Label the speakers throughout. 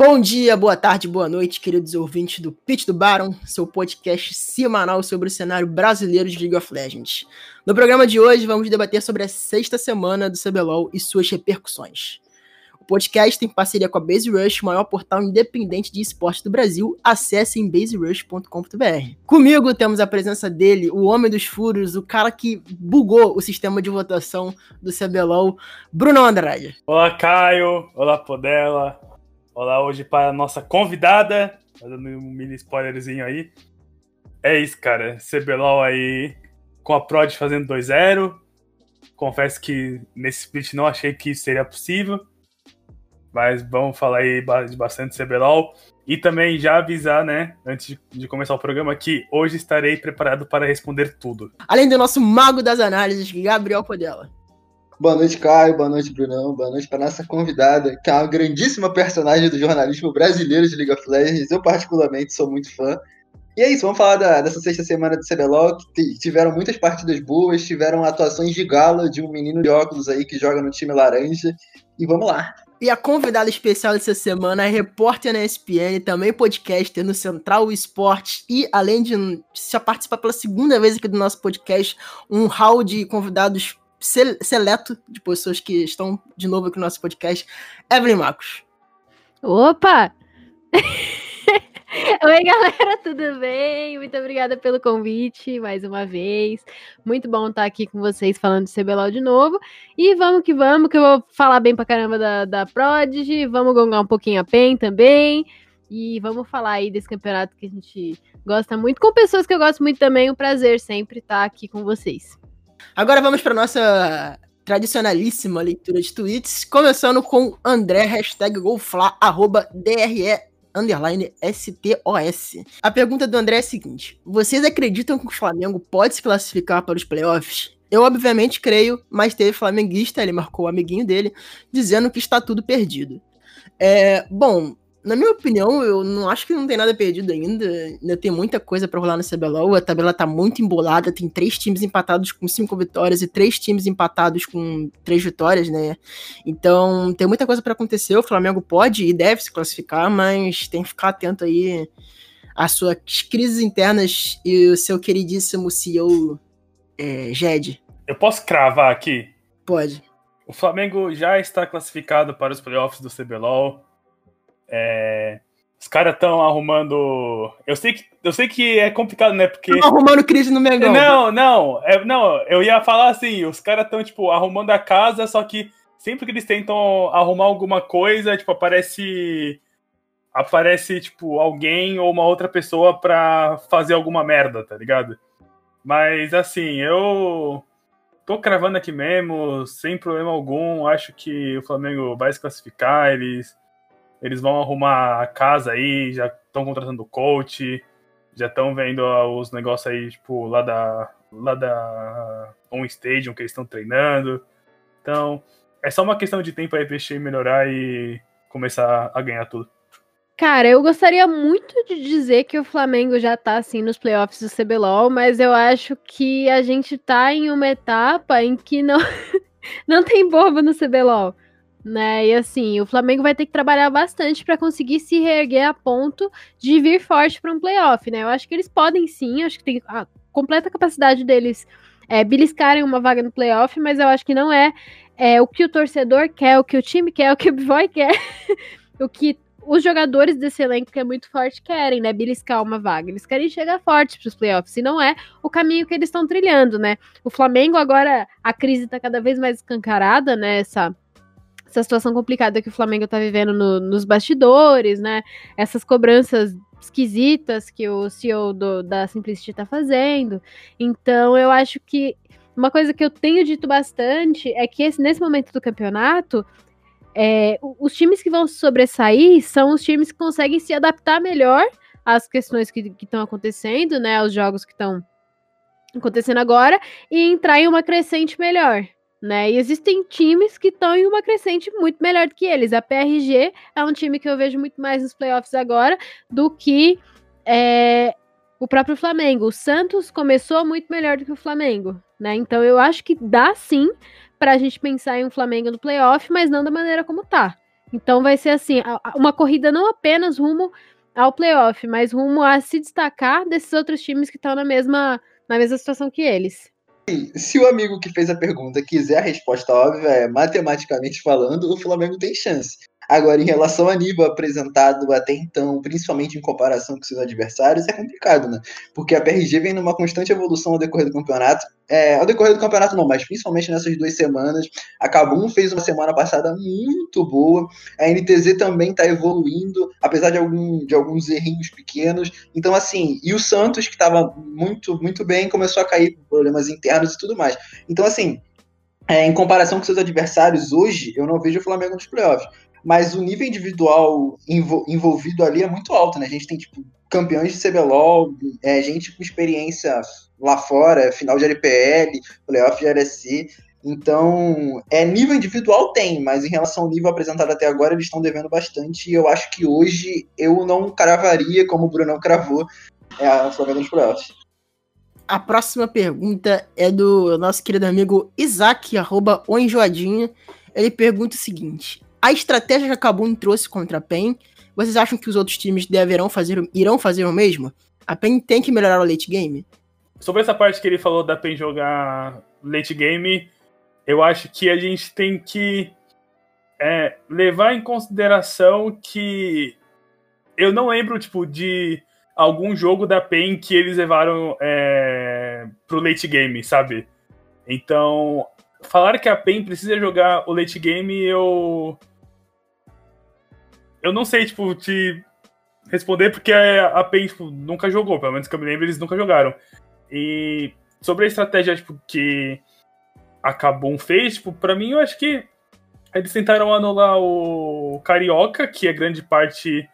Speaker 1: Bom dia, boa tarde, boa noite, queridos ouvintes do Pitch do Baron, seu podcast semanal sobre o cenário brasileiro de League of Legends. No programa de hoje, vamos debater sobre a sexta semana do CBLOL e suas repercussões. O podcast tem parceria com a Base Rush, o maior portal independente de esporte do Brasil. Acesse em baserush.com.br. Comigo temos a presença dele, o homem dos furos, o cara que bugou o sistema de votação do CBLOL, Bruno Andrade.
Speaker 2: Olá, Caio. Olá, Podela. Olá hoje para a nossa convidada, dando um mini spoilerzinho aí. É isso, cara. CBLOL aí com a Prod fazendo 2-0. Confesso que nesse split não achei que isso seria possível. Mas vamos falar aí de bastante CBLOL. E também já avisar, né, antes de começar o programa, que hoje estarei preparado para responder tudo.
Speaker 1: Além do nosso mago das análises, Gabriel Podela.
Speaker 3: Boa noite, Caio. Boa noite, Brunão. Boa noite para nossa convidada, que é uma grandíssima personagem do jornalismo brasileiro de League of Legends. Eu, particularmente, sou muito fã. E é isso, vamos falar da, dessa sexta semana do CBLOL, que tiveram muitas partidas boas, tiveram atuações de gala de um menino de óculos aí que joga no time laranja. E vamos lá.
Speaker 1: E a convidada especial dessa semana é repórter na ESPN, também podcaster no Central Esportes e, além de já participar pela segunda vez aqui do nosso podcast, um hall de convidados seleto de pessoas que estão de novo aqui no nosso podcast, Evelyn Marcos.
Speaker 4: Opa! Oi, galera, tudo bem? Muito obrigada pelo convite mais uma vez. Muito bom estar aqui com vocês falando de CBLOL de novo. E vamos que vamos, que eu vou falar bem pra caramba da, da Prodigy. Vamos gongar um pouquinho a PEN também. E vamos falar aí desse campeonato que a gente gosta muito, com pessoas que eu gosto muito também. Um prazer sempre estar aqui com vocês.
Speaker 1: Agora vamos para nossa tradicionalíssima leitura de tweets, começando com André, hashtag Golfla, arroba DRE, underline STOS. A pergunta do André é a seguinte, vocês acreditam que o Flamengo pode se classificar para os playoffs? Eu, obviamente, creio, mas teve flamenguista, ele marcou o amiguinho dele, dizendo que está tudo perdido. É, bom, na minha opinião, eu não acho que não tem nada perdido ainda. Ainda tem muita coisa para rolar no CBLOL. A tabela tá muito embolada. Tem três times empatados com cinco vitórias e três times empatados com três vitórias, né? Então tem muita coisa para acontecer. O Flamengo pode e deve se classificar, mas tem que ficar atento aí às suas crises internas e o seu queridíssimo CEO é, Jed.
Speaker 2: Eu posso cravar aqui?
Speaker 1: Pode.
Speaker 2: O Flamengo já está classificado para os playoffs do CBLOL é, os caras estão arrumando. Eu sei, que, eu sei que é complicado, né? Porque.
Speaker 1: Tão arrumando crise no Mengão.
Speaker 2: Não, não. É, não, eu ia falar assim: os caras estão, tipo, arrumando a casa, só que sempre que eles tentam arrumar alguma coisa, tipo, aparece. Aparece, tipo, alguém ou uma outra pessoa pra fazer alguma merda, tá ligado? Mas, assim, eu. Tô cravando aqui mesmo, sem problema algum. Acho que o Flamengo vai se classificar. Eles eles vão arrumar a casa aí, já estão contratando coach, já estão vendo os negócios aí, tipo, lá da, lá da On Stadium que eles estão treinando. Então, é só uma questão de tempo aí pra investir, melhorar e começar a ganhar tudo.
Speaker 4: Cara, eu gostaria muito de dizer que o Flamengo já tá assim nos playoffs do CBLOL, mas eu acho que a gente tá em uma etapa em que não, não tem bobo no CBLOL né? E assim, o Flamengo vai ter que trabalhar bastante para conseguir se reerguer a ponto de vir forte para um playoff, né? Eu acho que eles podem sim, acho que tem a completa capacidade deles é, beliscarem uma vaga no playoff, mas eu acho que não é, é o que o torcedor quer, o que o time quer, o que o Boy quer, o que os jogadores desse elenco que é muito forte querem, né? Beliscar uma vaga. Eles querem chegar forte para os playoffs. E não é o caminho que eles estão trilhando, né? O Flamengo agora, a crise está cada vez mais escancarada, né? Essa essa situação complicada que o Flamengo tá vivendo no, nos bastidores, né? Essas cobranças esquisitas que o CEO do, da Simplicity tá fazendo. Então, eu acho que uma coisa que eu tenho dito bastante é que esse, nesse momento do campeonato, é, os times que vão sobressair são os times que conseguem se adaptar melhor às questões que estão acontecendo, né? Aos jogos que estão acontecendo agora e entrar em uma crescente melhor né? E existem times que estão em uma crescente muito melhor do que eles. A PRG é um time que eu vejo muito mais nos playoffs agora do que é, o próprio Flamengo. O Santos começou muito melhor do que o Flamengo, né? Então eu acho que dá sim para a gente pensar em um Flamengo no playoff, mas não da maneira como tá. Então vai ser assim, uma corrida não apenas rumo ao playoff, mas rumo a se destacar desses outros times que estão na mesma, na mesma situação que eles.
Speaker 3: Se o amigo que fez a pergunta quiser a resposta óbvia, é matematicamente falando, o Flamengo tem chance. Agora, em relação ao nível apresentado até então, principalmente em comparação com seus adversários, é complicado, né? Porque a PRG vem numa constante evolução ao decorrer do campeonato. É, ao decorrer do campeonato não, mas principalmente nessas duas semanas. A Kabum fez uma semana passada muito boa. A NTZ também está evoluindo, apesar de, algum, de alguns errinhos pequenos. Então, assim, e o Santos, que estava muito, muito bem, começou a cair por problemas internos e tudo mais. Então, assim, é, em comparação com seus adversários hoje, eu não vejo o Flamengo nos playoffs mas o nível individual envolvido ali é muito alto, né? A gente tem, tipo, campeões de CBLOL, é, gente com experiência lá fora, final de LPL, playoff de LSC. Então, é nível individual tem, mas em relação ao nível apresentado até agora, eles estão devendo bastante. E eu acho que hoje eu não cravaria, como o Brunão cravou, é a Flamengo nos playoffs.
Speaker 1: A próxima pergunta é do nosso querido amigo Isaac, arroba o Enjoadinho. Ele pergunta o seguinte: a estratégia que a Kabum trouxe contra a PEN, vocês acham que os outros times deverão fazer, irão fazer o mesmo? A PEN tem que melhorar o late game?
Speaker 2: Sobre essa parte que ele falou da PEN jogar late game, eu acho que a gente tem que é, levar em consideração que eu não lembro, tipo, de algum jogo da PEN que eles levaram é, pro late game, sabe? Então, falar que a PEN precisa jogar o late game, eu. Eu não sei, tipo, te responder porque a PEN tipo, nunca jogou, pelo menos que eu me lembro, eles nunca jogaram. E sobre a estratégia tipo, que a Kabum fez, tipo, pra mim eu acho que eles tentaram anular o Carioca, que é grande parte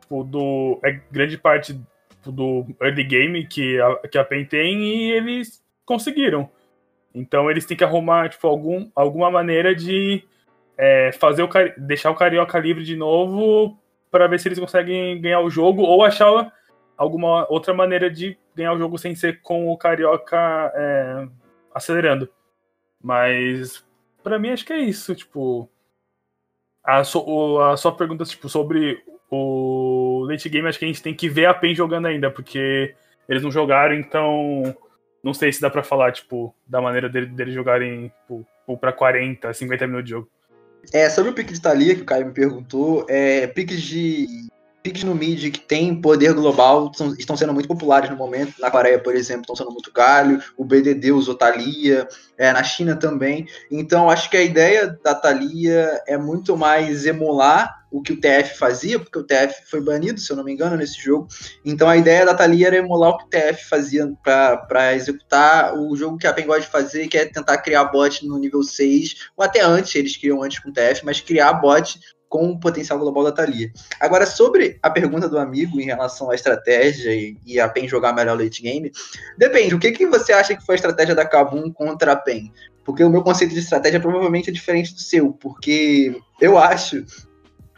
Speaker 2: tipo, do. É grande parte tipo, do early game que a, que a PEN tem, e eles conseguiram. Então eles têm que arrumar tipo, algum, alguma maneira de é, fazer o, deixar o Carioca livre de novo para ver se eles conseguem ganhar o jogo ou achar alguma outra maneira de ganhar o jogo sem ser com o Carioca é, acelerando. Mas para mim acho que é isso, tipo a, so, a sua pergunta tipo sobre o late game acho que a gente tem que ver a PEN jogando ainda, porque eles não jogaram, então não sei se dá para falar, tipo, da maneira deles dele jogarem tipo, para 40, 50 minutos de jogo.
Speaker 3: É, sobre o pique de Thalia, que o Caio me perguntou, é, piques de. Piques no mid que tem poder global são, estão sendo muito populares no momento. Na Coreia, por exemplo, estão sendo muito galho. O BDD usou Thalia. É, na China também. Então, acho que a ideia da Thalia é muito mais emular o que o TF fazia, porque o TF foi banido, se eu não me engano, nesse jogo. Então a ideia da Thalia era emular o que o TF fazia para executar o jogo que a PEN gosta de fazer, que é tentar criar bot no nível 6, ou até antes, eles criam antes com o TF, mas criar bot com o potencial global da Thalia. Agora, sobre a pergunta do amigo em relação à estratégia e, e a PEN jogar melhor late game, depende. O que, que você acha que foi a estratégia da Kabum contra a PEN? Porque o meu conceito de estratégia provavelmente é diferente do seu, porque eu acho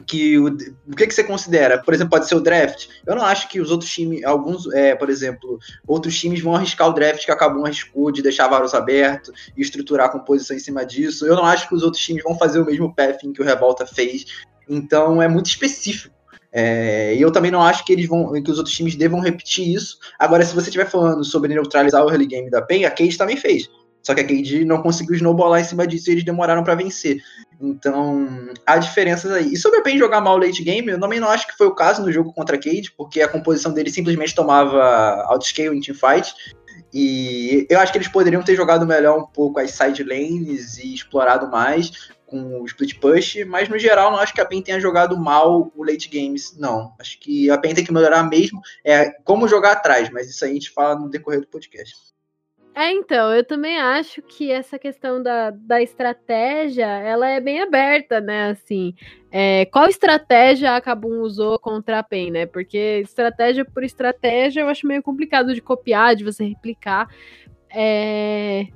Speaker 3: que o, o que, que você considera? Por exemplo, pode ser o draft. Eu não acho que os outros times, alguns, é, por exemplo, outros times vão arriscar o draft que acabou arriscou de deixar Varus aberto e estruturar a composição em cima disso. Eu não acho que os outros times vão fazer o mesmo pathing que o Revolta fez. Então é muito específico. É, e eu também não acho que eles vão, que os outros times devam repetir isso. Agora, se você estiver falando sobre neutralizar o early game da PEN, a Cade também fez. Só que a Cade não conseguiu snowballar em cima disso e eles demoraram para vencer. Então, há diferenças aí. E sobre a PEN jogar mal late game, eu também não acho que foi o caso no jogo contra a Cade, porque a composição dele simplesmente tomava outscale em teamfight. E eu acho que eles poderiam ter jogado melhor um pouco as side lanes e explorado mais com o split push, mas no geral não acho que a PEN tenha jogado mal o late games, não. Acho que a PEN tem que melhorar mesmo é como jogar atrás, mas isso aí a gente fala no decorrer do podcast.
Speaker 4: É, então, eu também acho que essa questão da, da estratégia, ela é bem aberta, né, assim, é, qual estratégia a Kabum usou contra a PEN, né, porque estratégia por estratégia eu acho meio complicado de copiar, de você replicar, é,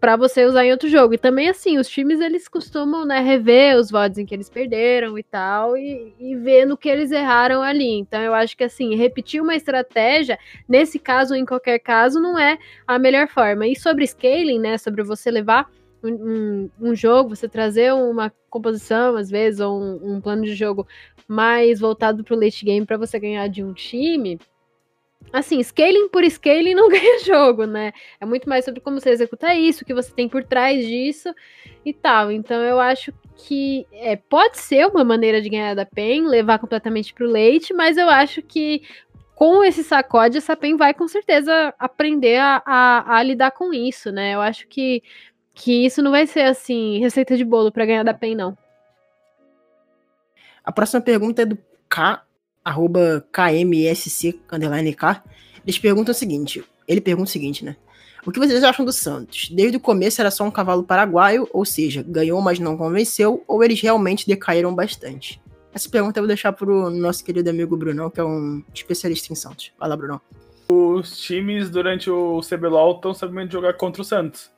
Speaker 4: para você usar em outro jogo. E também, assim, os times eles costumam né, rever os votos em que eles perderam e tal, e, e ver no que eles erraram ali. Então, eu acho que, assim, repetir uma estratégia, nesse caso ou em qualquer caso, não é a melhor forma. E sobre scaling, né, sobre você levar um, um, jogo, você trazer uma composição, às vezes, ou um, um plano de jogo mais voltado para o late game para você ganhar de um time, assim, scaling por scaling não ganha jogo, né? É muito mais sobre como você executar isso, o que você tem por trás disso e tal. Então eu acho que é, pode ser uma maneira de ganhar da PEN, levar completamente para o leite, mas eu acho que com esse sacode, essa PEN vai com certeza aprender a, a, a, lidar com isso, né? Eu acho que, que isso não vai ser assim, receita de bolo para ganhar da PEN, não.
Speaker 1: A próxima pergunta é do K, arroba KMSC, K. Eles perguntam o seguinte: ele pergunta o seguinte, né? O que vocês acham do Santos? Desde o começo era só um cavalo paraguaio, ou seja, ganhou, mas não convenceu, ou eles realmente decaíram bastante? Essa pergunta eu vou deixar pro nosso querido amigo Brunão, que é um especialista em Santos. Vai lá, Brunão.
Speaker 2: Os times durante o CBLOL estão sabendo jogar contra o Santos.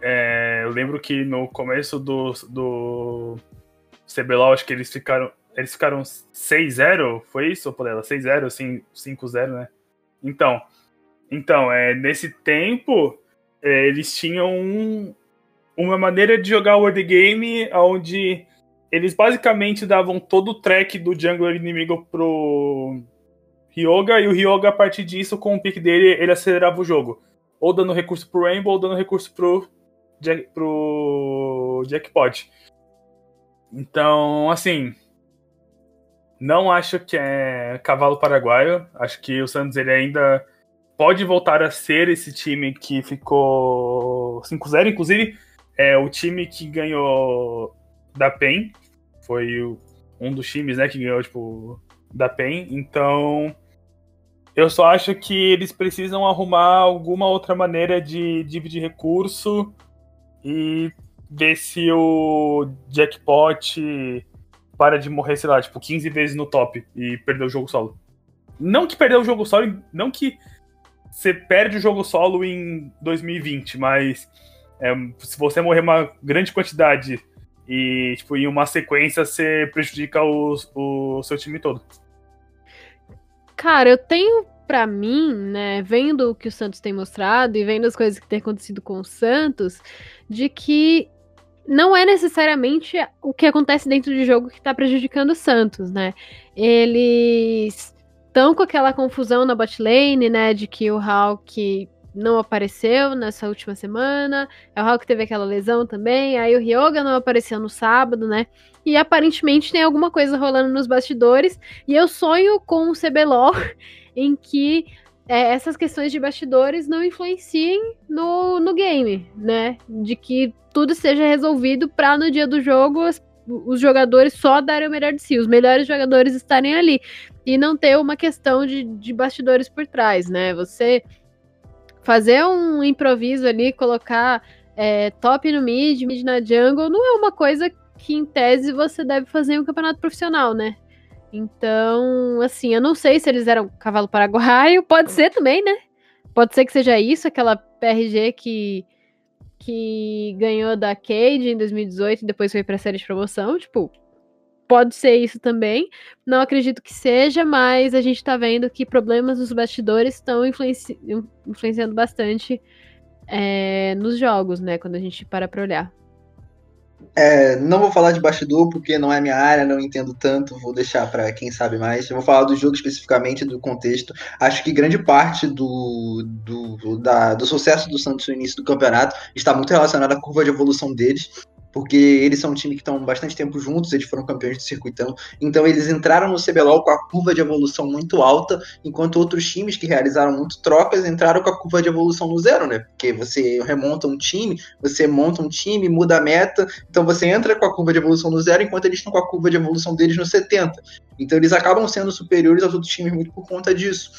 Speaker 2: É, eu lembro que no começo do, do CBLOL, acho que eles ficaram. Eles ficaram 6-0, foi isso, Podela? 6-0, 5-0, né? Então, então é, nesse tempo, é, eles tinham um, uma maneira de jogar o World Game onde eles basicamente davam todo o track do jungler inimigo pro Ryoga, e o Ryoga, a partir disso, com o pick dele, ele acelerava o jogo. Ou dando recurso pro Rainbow, ou dando recurso pro, Jack, pro Jackpot. Então, assim, não acho que é cavalo paraguaio. Acho que o Santos ele ainda pode voltar a ser esse time que ficou 5-0. Inclusive, é o time que ganhou da PEN foi um dos times, né, que ganhou, tipo, da PEN. Então, eu só acho que eles precisam arrumar alguma outra maneira de dividir recurso e ver se o jackpot para de morrer, sei lá, tipo, 15 vezes no top e perder o jogo solo. Não que perder o jogo solo, não que você perde o jogo solo em 2020, mas é, se você morrer uma grande quantidade e, tipo, em uma sequência você prejudica o, o seu time todo.
Speaker 4: Cara, eu tenho para mim, né, vendo o que o Santos tem mostrado e vendo as coisas que tem acontecido com o Santos, de que não é necessariamente o que acontece dentro de jogo que tá prejudicando o Santos, né? Eles estão com aquela confusão na bot lane, né, de que o Hulk não apareceu nessa última semana. É o Hulk teve aquela lesão também. Aí o Ryoga não apareceu no sábado, né? E aparentemente tem alguma coisa rolando nos bastidores. E eu sonho com um CBLOL em que é, essas questões de bastidores não influenciem no, no game, né? De que tudo seja resolvido para no dia do jogo os jogadores só darem o melhor de si, os melhores jogadores estarem ali. E não ter uma questão de, de bastidores por trás, né? Você fazer um improviso ali, colocar é, top no mid, mid na jungle, não é uma coisa que, em tese, você deve fazer em um campeonato profissional, né? Então, assim, eu não sei se eles eram cavalo paraguaio, pode ser também, né? Pode ser que seja isso, aquela PRG que, que ganhou da Cade em 2018 e depois foi pra série de promoção, tipo, pode ser isso também. Não acredito que seja, mas a gente está vendo que problemas nos bastidores estão influenci influenciando bastante é, nos jogos, né? Quando a gente para para olhar.
Speaker 3: É, não vou falar de bastidor porque não é minha área, não entendo tanto, vou deixar para quem sabe mais. Eu vou falar do jogo especificamente, do contexto. Acho que grande parte do, do, da, do sucesso do Santos no início do campeonato está muito relacionado à curva de evolução deles porque eles são um time que estão bastante tempo juntos, eles foram campeões do circuitão, então eles entraram no CBLOL com a curva de evolução muito alta, enquanto outros times que realizaram muito trocas entraram com a curva de evolução no zero, né? Porque você remonta um time, você monta um time, muda a meta, então você entra com a curva de evolução no zero, enquanto eles estão com a curva de evolução deles no 70. Então eles acabam sendo superiores aos outros times muito por conta disso.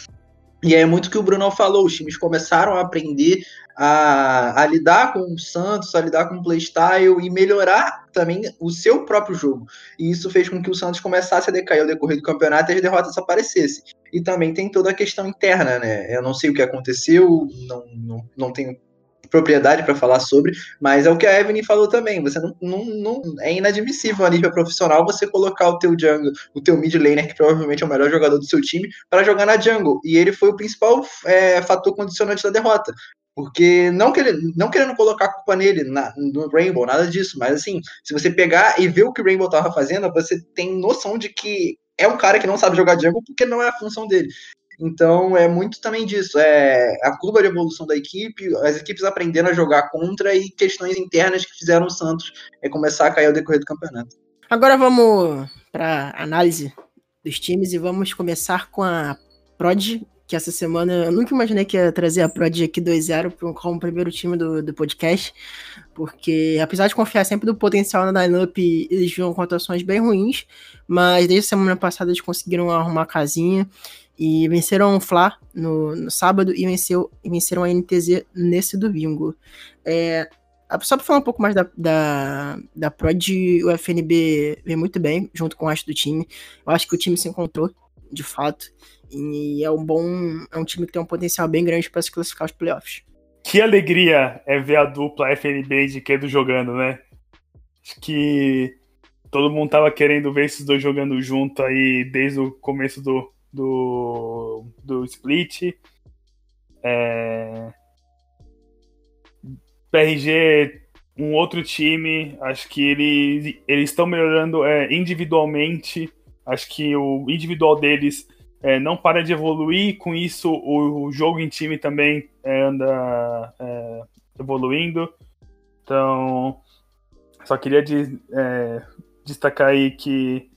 Speaker 3: E é muito que o Bruno falou, os times começaram a aprender a, a, lidar com o Santos, a lidar com o playstyle e melhorar também o seu próprio jogo. E isso fez com que o Santos começasse a decair ao decorrer do campeonato e as derrotas aparecessem. E também tem toda a questão interna, né? Eu não sei o que aconteceu, não, não, não tenho propriedade para falar sobre, mas é o que a Evelyn falou também. Você não, não, não, é inadmissível a nível profissional você colocar o teu jungle, o teu mid laner, que provavelmente é o melhor jogador do seu time, para jogar na jungle. E ele foi o principal é, fator condicionante da derrota. Porque não, querendo, não querendo colocar a culpa nele, na, no Rainbow, nada disso, mas assim, se você pegar e ver o que o Rainbow tava fazendo, você tem noção de que é um cara que não sabe jogar jungle porque não é a função dele. Então é muito também disso, é a curva de evolução da equipe, as equipes aprendendo a jogar contra e questões internas que fizeram o Santos é começar a cair ao decorrer do campeonato.
Speaker 1: Agora vamos para análise dos times e vamos começar com a Prod, que essa semana eu nunca imaginei que ia trazer a Prod aqui 2-0 como primeiro time do, do podcast, porque apesar de confiar sempre do potencial na lineup, eles viam com atuações bem ruins, mas desde a semana passada eles conseguiram arrumar a casinha e venceram o Fla no, no sábado e, venceu, e venceram a NTZ nesse domingo. É, só para falar um pouco mais da, da, da Prod, o FNB vem muito bem junto com o resto do time. Eu acho que o time se encontrou, de fato. E é um bom. É um time que tem um potencial bem grande para se classificar aos playoffs.
Speaker 2: Que alegria é ver a dupla FNB de Kedo jogando, né? Acho que todo mundo tava querendo ver esses dois jogando junto aí desde o começo do, do, do split. É... PRG, um outro time, acho que eles eles estão melhorando é, individualmente. Acho que o individual deles é, não para de evoluir, com isso o, o jogo em time também é, anda é, evoluindo. Então, só queria de, é, destacar aí que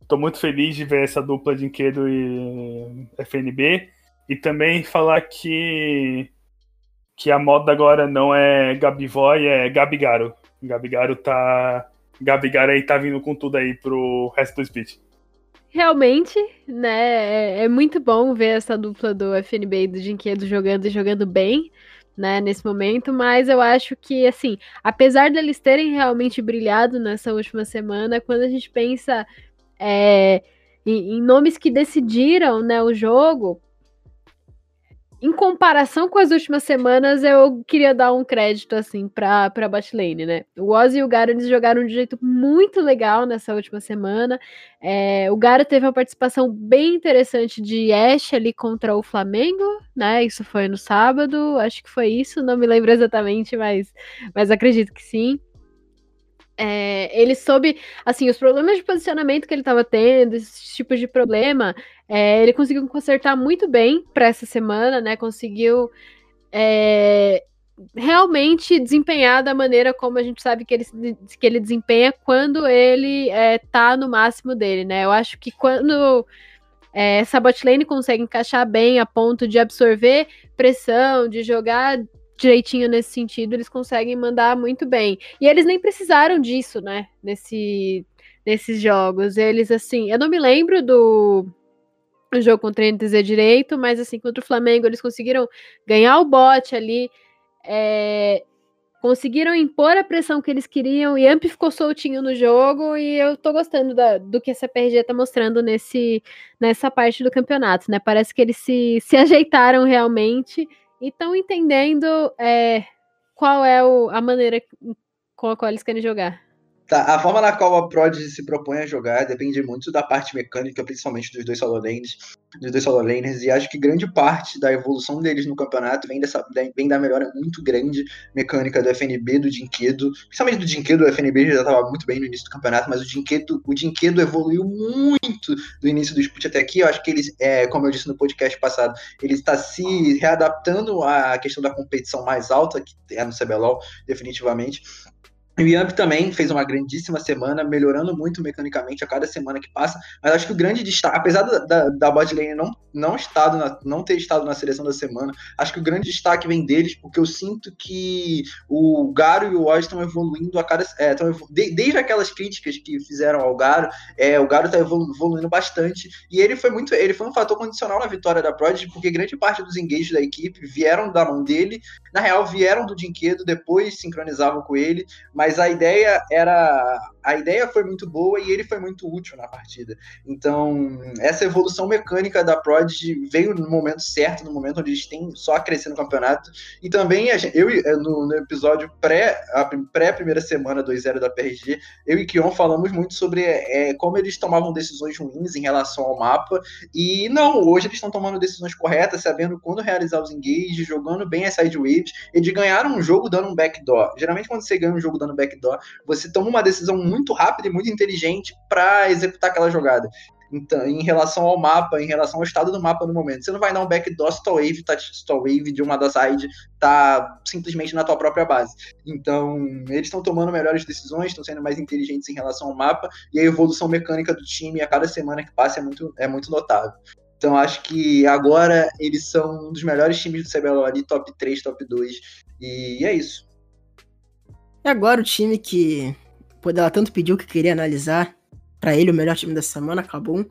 Speaker 2: estou muito feliz de ver essa dupla de Inquedo e FNB. E também falar que, que a moda agora não é Gabivoy, é Gabigaro. Gabigaro tá. Gabigaro aí tá vindo com tudo aí pro resto do speed
Speaker 4: realmente, né, é, é, muito bom ver essa dupla do FNB e do Dinquedo jogando e jogando bem, né, nesse momento, mas eu acho que, assim, apesar deles terem realmente brilhado nessa última semana, quando a gente pensa é, em, em nomes que decidiram, né, o jogo, em comparação com as últimas semanas, eu queria dar um crédito, assim, pra, pra Botlane, né? O Ozzy e o Garo, eles jogaram de jeito muito legal nessa última semana. É, o Garo teve uma participação bem interessante de Ash ali contra o Flamengo, né? Isso foi no sábado, acho que foi isso, não me lembro exatamente, mas, mas acredito que sim. É, ele soube, assim, os problemas de posicionamento que ele estava tendo, esses tipos de problema, é, ele conseguiu consertar muito bem para essa semana, né? Conseguiu é, realmente desempenhar da maneira como a gente sabe que ele, que ele desempenha quando ele é, tá no máximo dele, né? Eu acho que quando é, essa botlane consegue encaixar bem a ponto de absorver pressão, de jogar direitinho nesse sentido, eles conseguem mandar muito bem. E eles nem precisaram disso, né? Nesse, nesses jogos. Eles, assim, eu não me lembro do jogo contra o NTZ direito, mas, assim, contra o Flamengo, eles conseguiram ganhar o bote ali. É, conseguiram impor a pressão que eles queriam e Amp ficou soltinho no jogo e eu tô gostando da, do que essa PRG tá mostrando nesse, nessa parte do campeonato, né? Parece que eles se, se ajeitaram realmente e estão entendendo é, qual é o, a maneira com a qual eles querem jogar.
Speaker 3: Tá, a forma na qual a Prod se propõe a jogar depende muito da parte mecânica, principalmente dos dois solo lanes, dos dois solo laners, e acho que grande parte da evolução deles no campeonato vem, dessa, vem da melhora muito grande mecânica do FNB, do Dinquedo, principalmente do Dinquedo, o FNB já estava muito bem no início do campeonato, mas o Dinquedo, o Dinquedo evoluiu muito do início do Sput até aqui, eu acho que eles, é, como eu disse no podcast passado, ele está se readaptando à questão da competição mais alta, que é no CBLOL, definitivamente, o Yamp também fez uma grandíssima semana, melhorando muito mecanicamente a cada semana que passa. Mas acho que o grande destaque, apesar da, da, da não, não, estado na, não ter estado na seleção da semana, acho que o grande destaque vem deles, porque eu sinto que o Garo e o Oz estão evoluindo a cada. É, evolu de, desde aquelas críticas que fizeram ao Garo, é, o Garo está evolu evoluindo bastante. E ele foi muito. Ele foi um fator condicional na vitória da Prodigy, porque grande parte dos engages da equipe vieram da mão dele. Na real, vieram do Dinquedo, depois sincronizavam com ele. Mas a ideia era a ideia foi muito boa e ele foi muito útil na partida. Então, essa evolução mecânica da Prodigy veio no momento certo, no momento onde eles têm só a crescer no campeonato. E também, eu eh, no, no episódio pré, a pré primeira semana 2-0 da PRG, eu e Kion falamos muito sobre é, como eles tomavam decisões ruins em relação ao mapa. E não, hoje eles estão tomando decisões corretas, sabendo quando realizar os engages, jogando bem as side waves. Eles ganharam um jogo dando um backdoor. Geralmente, quando você ganha um jogo dando backdoor, você toma uma decisão muito rápida e muito inteligente para executar aquela jogada. Então, em relação ao mapa, em relação ao estado do mapa no momento, você não vai dar um backdoor stall wave, tá, stall wave de uma da side tá simplesmente na tua própria base. Então, eles estão tomando melhores decisões, estão sendo mais inteligentes em relação ao mapa, e a evolução mecânica do time a cada semana que passa é muito, é muito notável. Então, acho que agora eles são um dos melhores times do CBLOL ali, top 3, top 2, e é isso.
Speaker 1: E agora o time que Pô, ela tanto pediu que queria analisar para ele o melhor time da semana, Cabum,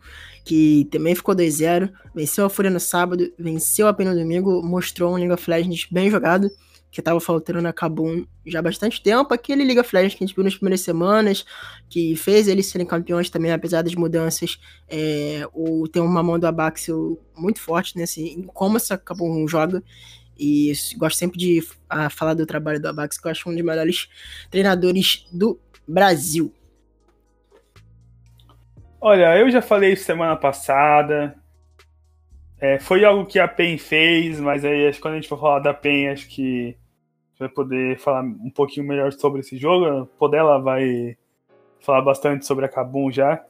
Speaker 1: que também ficou 2-0, venceu a Fúria no sábado, venceu a Pena no domingo, mostrou um League of Legends bem jogado, que tava faltando na Cabum já há bastante tempo, aquele League of Legends que a gente viu nas primeiras semanas, que fez eles serem campeões também, apesar das mudanças, é, o, tem uma mão do Abaxio muito forte nesse, em como essa Cabum joga, e gosto sempre de a, falar do trabalho do Abaxio, que eu acho um dos melhores treinadores do Brasil.
Speaker 2: Olha, eu já falei semana passada. É, foi algo que a PEN fez, mas aí acho que quando a gente for falar da PEN, acho que vai poder falar um pouquinho melhor sobre esse jogo. Podela vai falar bastante sobre a Kabum já.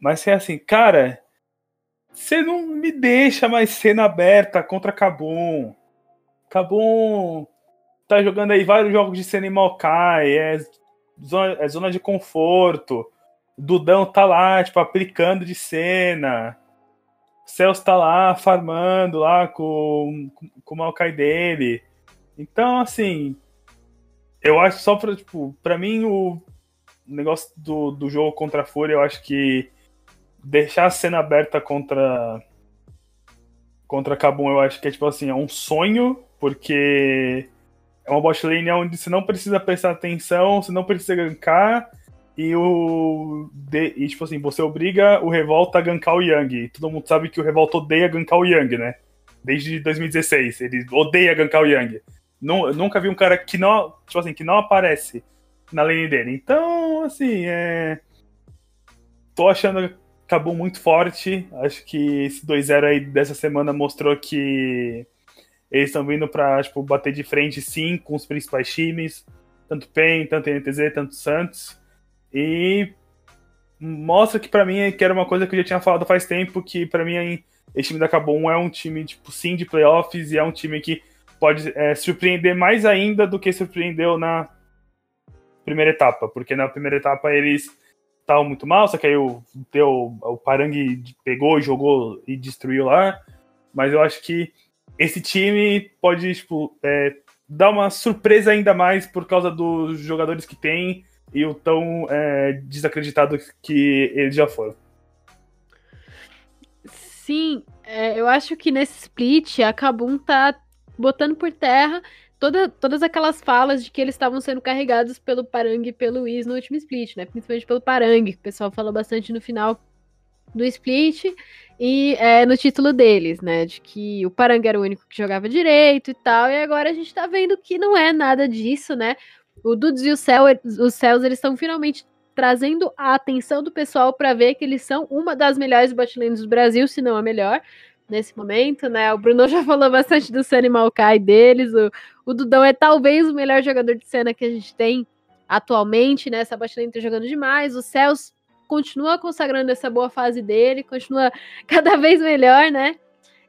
Speaker 2: Mas é assim, cara, você não me deixa mais cena aberta contra a Kabum. Kabum tá jogando aí vários jogos de cena em Maokai, é zona, é zona de conforto. Dudão tá lá, tipo, aplicando de cena. Celso tá lá farmando lá com, com, o Maokai dele. Então, assim, eu acho só pra, tipo, pra mim o negócio do, do jogo contra a Fúria, eu acho que deixar a cena aberta contra contra Kabum, eu acho que é tipo assim, é um sonho, porque é uma bot lane onde você não precisa prestar atenção, você não precisa gankar, e o. De, e, tipo assim, você obriga o Revolta a gankar o Yang. todo mundo sabe que o Revolta odeia gankar o Yang, né? Desde 2016. Ele odeia gankar o Yang. nunca vi um cara que não. Tipo assim, que não aparece na lane dele. Então, assim, é. Tô achando acabou muito forte. Acho que esse 2-0 aí dessa semana mostrou que eles estão vindo para tipo, bater de frente, sim, com os principais times, tanto PEN, tanto NTZ, tanto Santos. E mostra que para mim, que era uma coisa que eu já tinha falado faz tempo, que para mim esse time da Cabum é um time, tipo, sim, de playoffs, e é um time que pode é, surpreender mais ainda do que surpreendeu na primeira etapa, porque na primeira etapa eles estavam muito mal, só que aí o, o, o Parang pegou, jogou e destruiu lá, mas eu acho que esse time pode tipo, é, dar uma surpresa ainda mais por causa dos jogadores que tem e o tão é, desacreditado que eles já foram.
Speaker 4: Sim, é, eu acho que nesse split a Kabum tá botando por terra toda, todas aquelas falas de que eles estavam sendo carregados pelo Parang e pelo Is no último split, né? Principalmente pelo Parang, que o pessoal falou bastante no final do split e é, no título deles, né? De que o Paranga era o único que jogava direito e tal, e agora a gente tá vendo que não é nada disso, né? O Dudes e o Céu, os Céus, eles estão finalmente trazendo a atenção do pessoal para ver que eles são uma das melhores botlanes do Brasil, se não a melhor, nesse momento, né? O Bruno já falou bastante do Sunny Maokai deles, o, o Dudão é talvez o melhor jogador de cena que a gente tem atualmente, né? Essa botlane tá jogando demais, os Céus continua consagrando essa boa fase dele, continua cada vez melhor, né?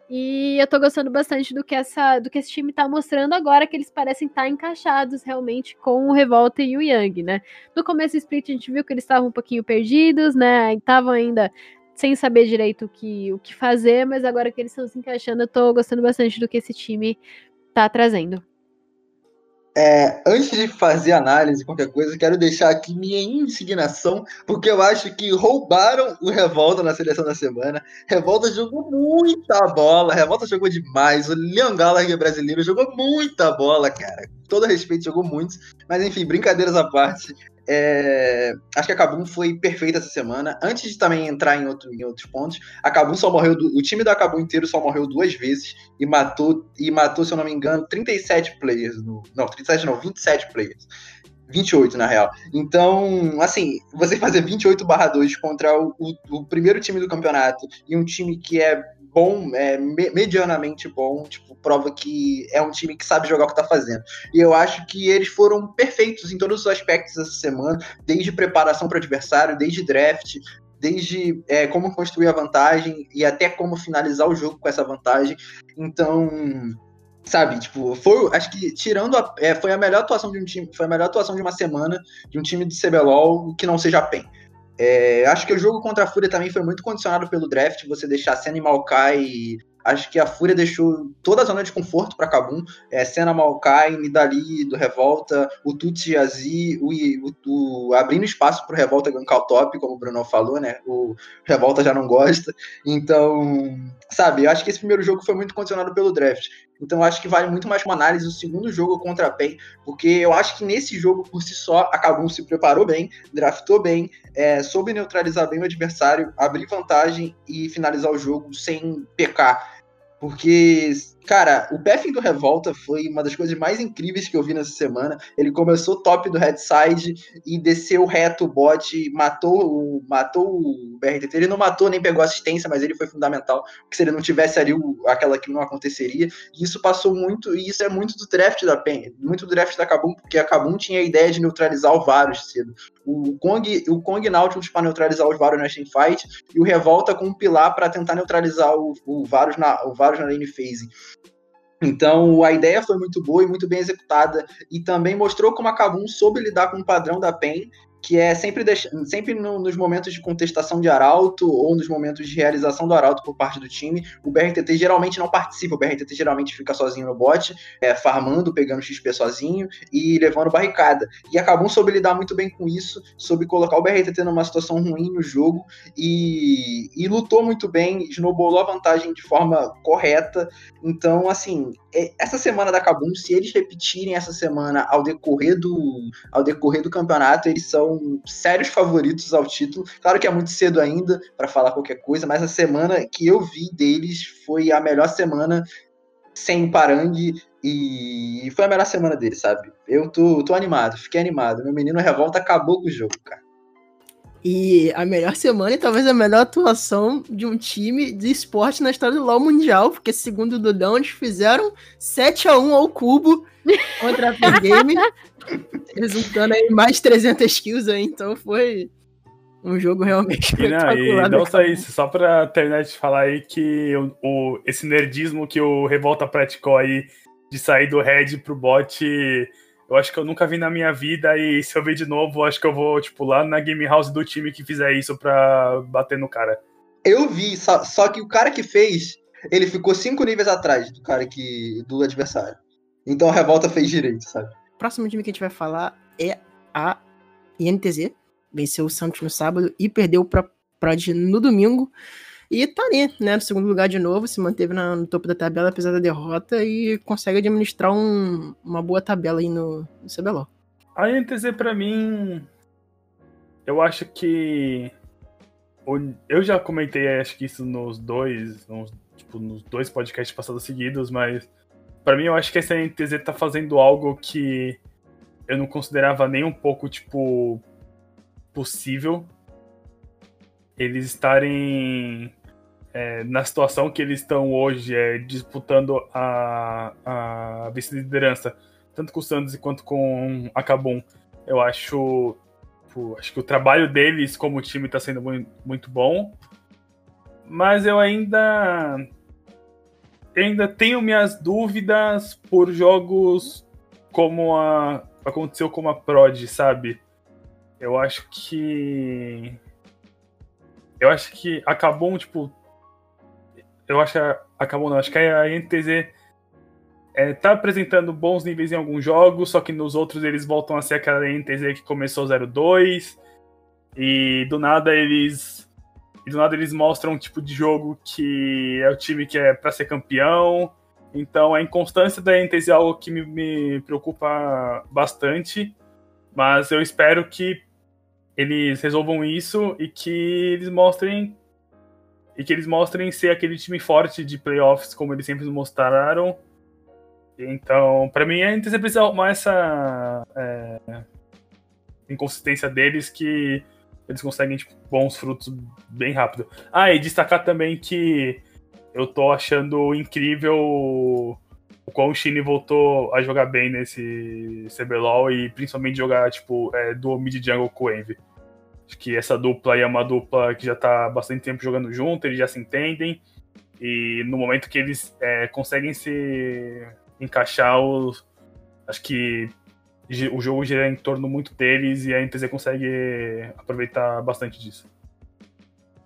Speaker 4: E eu tô gostando bastante do que, essa, do que esse time tá mostrando agora, que eles parecem estar tá encaixados realmente com o Revolta e o Yang, né? No começo do split a gente viu que eles estavam um pouquinho perdidos, né? Estavam ainda sem saber direito o que, o que fazer, mas agora que eles estão se encaixando, eu tô gostando bastante do que esse time tá trazendo.
Speaker 3: É, antes de fazer análise, qualquer coisa, quero deixar aqui minha indignação, porque eu acho que roubaram o Revolta na seleção da semana. Revolta jogou muita bola, Revolta jogou demais. O Leon Gallagher brasileiro jogou muita bola, cara. Todo respeito, jogou muito. Mas enfim, brincadeiras à parte. É, acho que a Kabum foi perfeita essa semana. Antes de também entrar em, outro, em outros pontos, a Kabum só morreu. o time da Kabum inteiro só morreu duas vezes e matou, e matou, se eu não me engano, 37 players. No, não, 37 não, 27 players. 28, na real. Então, assim, você fazer 28 barra 2 contra o, o, o, primeiro time do campeonato e um time que é bom, é, medianamente bom, tipo, prova que é um time que sabe jogar o que tá fazendo. E eu acho que eles foram perfeitos em todos os aspectos essa semana, desde preparação para adversário, desde draft, desde é, como construir a vantagem e até como finalizar o jogo com essa vantagem. Então, sabe, tipo, foi, acho que tirando a, é, foi a melhor atuação de um time, foi a melhor atuação de uma semana de um time de CBLOL que não seja PEN. É, acho que o jogo contra a Fúria também foi muito condicionado pelo draft, você deixar Senna e Maokai Acho que a Fúria deixou toda a zona de conforto para Kabum. É, Senna Maokai, Nidali do Revolta, o Tutsi Azi, o, o, o, abrindo espaço para o Revolta gankar o top, como o Bruno falou, né? O Revolta já não gosta. Então, sabe, eu acho que esse primeiro jogo foi muito condicionado pelo draft. Então, acho que vale muito mais uma análise do segundo jogo contra a PEN, porque eu acho que nesse jogo, por si só, a Kabum se preparou bem, draftou bem, é, soube neutralizar bem o adversário, abrir vantagem e finalizar o jogo sem pecar. Porque Cara, o pathing do Revolta foi uma das coisas mais incríveis que eu vi nessa semana. Ele começou top do headside e desceu reto o bot, matou o, matou o BRTT. Ele não matou nem pegou assistência, mas ele foi fundamental. Porque se ele não tivesse ali, aquela que não aconteceria. E isso passou muito, e isso é muito do draft da PEN, muito do draft da Kabum, porque a Kabum tinha a ideia de neutralizar o Varus cedo. O Kong, o Kong Nautilus para neutralizar os Varus na Fight e o Revolta com um pilar para tentar neutralizar o, o Varus na, o Varus na lane phase. Então, a ideia foi muito boa e muito bem executada, e também mostrou como a Kabum soube lidar com o padrão da PEN que é sempre, sempre no, nos momentos de contestação de arauto ou nos momentos de realização do arauto por parte do time, o BRTT geralmente não participa, o BRTT geralmente fica sozinho no bot, é, farmando, pegando XP sozinho e levando barricada. E acabou soube lidar muito bem com isso, soube colocar o BRTT numa situação ruim no jogo e, e lutou muito bem, snowballou a vantagem de forma correta. Então, assim, essa semana da Kabum, se eles repetirem essa semana ao decorrer do, ao decorrer do campeonato, eles são sérios favoritos ao título. Claro que é muito cedo ainda para falar qualquer coisa, mas a semana que eu vi deles foi a melhor semana sem parangue e foi a melhor semana deles, sabe? Eu tô, tô animado, fiquei animado. Meu menino revolta acabou com o jogo, cara.
Speaker 1: E a melhor semana e talvez a melhor atuação de um time de esporte na história do LoL Mundial, porque segundo o Dudão, eles fizeram 7 a 1 ao cubo contra a Game, resultando em mais 300 kills aí, então foi um jogo realmente
Speaker 2: e, não, e não só isso, só pra terminar de falar aí que o, o, esse nerdismo que o Revolta praticou aí de sair do Red pro bot eu acho que eu nunca vi na minha vida e se eu ver de novo, acho que eu vou, tipo, lá na game house do time que fizer isso pra bater no cara.
Speaker 3: Eu vi, só, só que o cara que fez, ele ficou cinco níveis atrás do cara que. do adversário. Então a revolta fez direito, sabe?
Speaker 1: O próximo time que a gente vai falar é a INTZ. Venceu o Santos no sábado e perdeu pra Prod no domingo. E tá ali, né, no segundo lugar de novo, se manteve na, no topo da tabela apesar da derrota e consegue administrar um, uma boa tabela aí no, no CBLOL.
Speaker 2: A NTZ para mim, eu acho que eu já comentei, acho que isso nos dois, nos, tipo, nos dois podcasts passados seguidos, mas para mim eu acho que essa NTZ tá fazendo algo que eu não considerava nem um pouco, tipo, possível. Eles estarem é, na situação que eles estão hoje, é, disputando a, a vice-liderança, tanto com o Santos quanto com a Cabum, eu acho, pô, acho que o trabalho deles como time está sendo muito, muito bom, mas eu ainda ainda tenho minhas dúvidas por jogos como a aconteceu com a Prod, sabe? Eu acho que eu acho que acabou tipo eu acho que acabou não, acho que a NTZ é, tá apresentando bons níveis em alguns jogos, só que nos outros eles voltam a ser aquela NTZ que começou 0-2 e do nada eles do nada eles mostram um tipo de jogo que é o time que é para ser campeão. Então a inconstância da NTZ é algo que me, me preocupa bastante. Mas eu espero que eles resolvam isso e que eles mostrem e que eles mostrem ser aquele time forte de playoffs como eles sempre mostraram. Então, para mim, a gente precisa arrumar essa é, inconsistência deles que eles conseguem tipo, bons frutos bem rápido. Ah, e destacar também que eu tô achando incrível o quão o Shine voltou a jogar bem nesse CBLOL e principalmente jogar, tipo, é, do mid jungle com o Envy. Acho que essa dupla aí é uma dupla que já tá bastante tempo jogando junto, eles já se entendem. E no momento que eles é, conseguem se encaixar, os, acho que o jogo gira em torno muito deles e a NTZ consegue aproveitar bastante disso.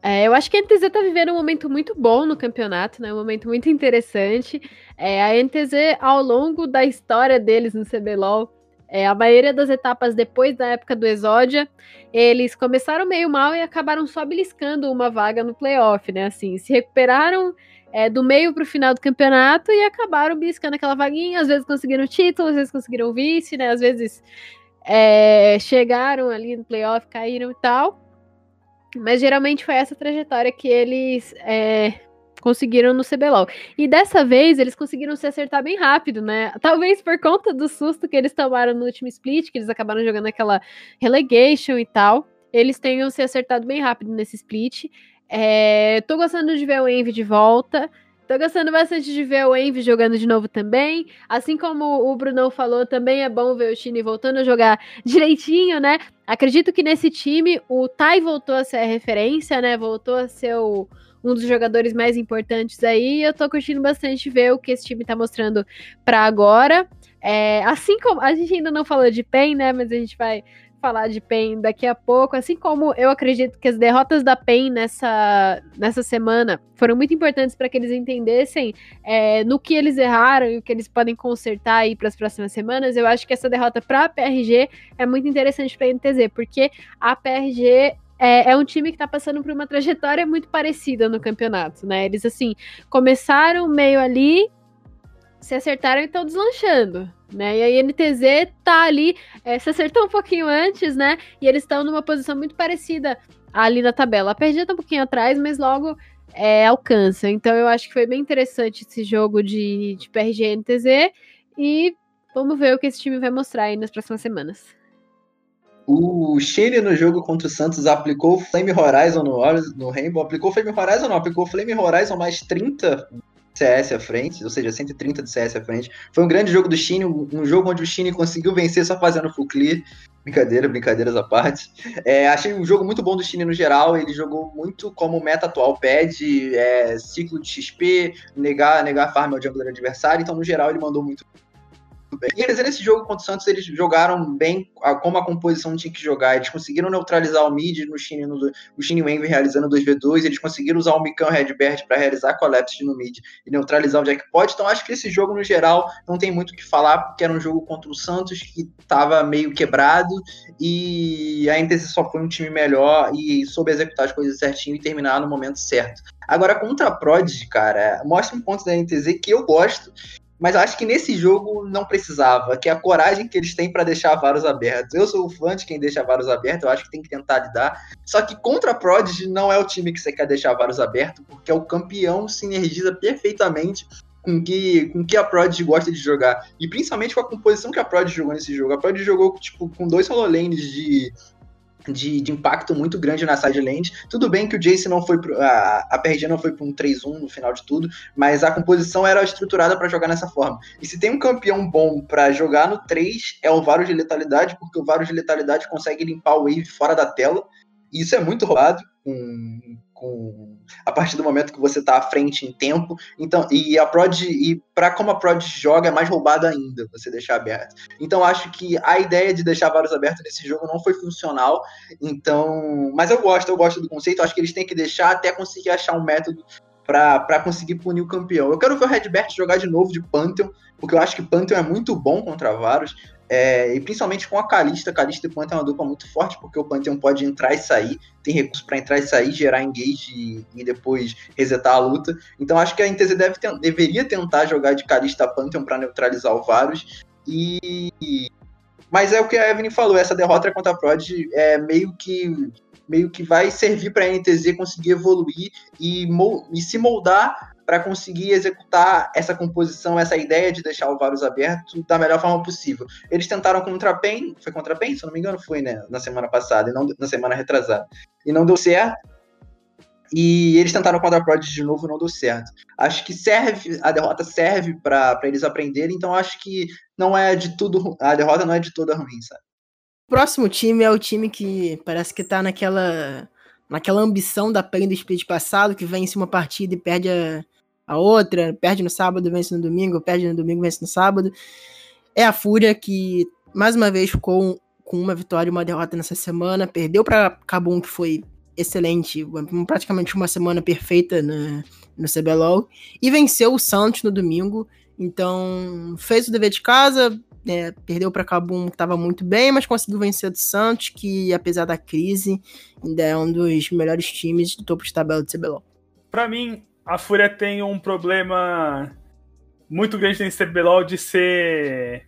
Speaker 4: É, eu acho que a NTZ tá vivendo um momento muito bom no campeonato, né? Um momento muito interessante. É, a NTZ, ao longo da história deles no CBLOL, é, a maioria das etapas depois da época do Exódia, eles começaram meio mal e acabaram só beliscando uma vaga no playoff, né? Assim, se recuperaram é, do meio para o final do campeonato e acabaram beliscando aquela vaguinha. Às vezes conseguiram título, às vezes conseguiram vice, né? Às vezes é, chegaram ali no playoff, caíram e tal. Mas geralmente foi essa trajetória que eles é, conseguiram no CBLOL. E dessa vez eles conseguiram se acertar bem rápido, né? Talvez por conta do susto que eles tomaram no último split, que eles acabaram jogando aquela relegation e tal. Eles tenham se acertado bem rápido nesse split. É, tô gostando de ver o Envy de volta. Tô gostando bastante de ver o Envy jogando de novo também. Assim como o Brunão falou, também é bom ver o Chine voltando a jogar direitinho, né? Acredito que nesse time o Tai voltou a ser a referência, né? Voltou a ser o, um dos jogadores mais importantes aí. Eu tô curtindo bastante ver o que esse time tá mostrando para agora. É, assim como a gente ainda não falou de PEN, né? Mas a gente vai falar de PEN daqui a pouco, assim como eu acredito que as derrotas da PEN nessa, nessa semana foram muito importantes para que eles entendessem é, no que eles erraram e o que eles podem consertar aí para as próximas semanas. Eu acho que essa derrota para a PRG é muito interessante para a NTZ, porque a PRG é, é, um time que está passando por uma trajetória muito parecida no campeonato, né? Eles, assim, começaram meio ali, se acertaram e estão deslanchando, né? E a NTZ tá ali, é, se acertou um pouquinho antes, né? E eles estão numa posição muito parecida ali na tabela. A PRG tá um pouquinho atrás, mas logo é, alcança. Então eu acho que foi bem interessante esse jogo de, de PRG e NTZ. E vamos ver o que esse time vai mostrar aí nas próximas semanas.
Speaker 3: O Shane no jogo contra o Santos aplicou Flame Horizon no, no Rainbow. Aplicou Flame Horizon não, aplicou Flame Horizon mais 30 CS à frente, ou seja, 130 de CS à frente. Foi um grande jogo do Chine, um jogo onde o Chine conseguiu vencer só fazendo full clear. Brincadeira, brincadeiras à parte. É, achei um jogo muito bom do Chine no geral. Ele jogou muito como meta atual pede, é, ciclo de XP, negar, negar farm ao jungler adversário. Então, no geral, ele mandou muito bem. E eles, nesse jogo contra o Santos, eles jogaram bem como a composição tinha que jogar. Eles conseguiram neutralizar o mid no Shin, no, o Shin Wang realizando 2v2. Eles conseguiram usar o Mikan Redbert para realizar collapse no mid e neutralizar o Jackpot. Então, acho que esse jogo, no geral, não tem muito o que falar, porque era um jogo contra o Santos que estava meio quebrado e a NTZ só foi um time melhor e soube executar as coisas certinho e terminar no momento certo. Agora, contra a Prodigy, cara, mostra um ponto da NTZ que eu gosto, mas acho que nesse jogo não precisava, que é a coragem que eles têm para deixar varos abertos. Eu sou fã de quem deixa varos abertos, eu acho que tem que tentar lidar. Só que contra a Prodigy não é o time que você quer deixar varos abertos, porque o campeão sinergiza perfeitamente com que, com que a Prodigy gosta de jogar. E principalmente com a composição que a Prodigy jogou nesse jogo. A Prodigy jogou tipo, com dois solo de de, de, impacto muito grande na side lane. Tudo bem que o Jace não foi pro, a, a PRG não foi para um 3-1 no final de tudo, mas a composição era estruturada para jogar nessa forma. E se tem um campeão bom para jogar no 3 é o Varus de letalidade, porque o Varus de letalidade consegue limpar o wave fora da tela. E isso é muito roubado com, com a partir do momento que você está à frente em tempo. Então, e a prod e para como a prod joga é mais roubado ainda você deixar aberto. Então acho que a ideia de deixar vários abertos nesse jogo não foi funcional. Então, mas eu gosto, eu gosto do conceito. Acho que eles têm que deixar até conseguir achar um método para conseguir punir o campeão. Eu quero ver o Redbert jogar de novo de Pantheon, porque eu acho que Pantheon é muito bom contra Varus. É, e principalmente com a Kalista, Kalista e Pantheon é uma dupla muito forte, porque o Pantheon pode entrar e sair, tem recurso para entrar e sair, gerar engage e, e, depois resetar a luta. Então acho que a NTZ deve deveria tentar jogar de Kalista Pantheon para neutralizar o Varus. E, Mas é o que a Evelyn falou, essa derrota contra a Prod é meio que meio que vai servir para a NTZ conseguir evoluir e, e se moldar para conseguir executar essa composição, essa ideia de deixar o Varus aberto da melhor forma possível. Eles tentaram contra a PEN, foi contra a PEN, se não me engano, foi, né, na semana passada, e não na semana retrasada. E não deu certo. E eles tentaram contra a Prodigy de novo, não deu certo. Acho que serve, a derrota serve para eles aprenderem, então acho que não é de tudo, a derrota não é de toda ruim, sabe?
Speaker 1: O próximo time é o time que parece que tá naquela naquela ambição da PEN do split passado, que vence uma partida e perde a, a outra, perde no sábado, vence no domingo, perde no domingo, vence no sábado. É a Fúria que mais uma vez ficou com uma vitória e uma derrota nessa semana, perdeu para Cabum que foi excelente, praticamente uma semana perfeita no, no CBLOL, e venceu o Santos no domingo. Então, fez o dever de casa, é, perdeu para Cabum, que estava muito bem, mas conseguiu vencer o Santos, que apesar da crise, ainda é um dos melhores times do topo de tabela do CBLOL.
Speaker 2: Para mim, a Fúria tem um problema muito grande nesse CBLOL de ser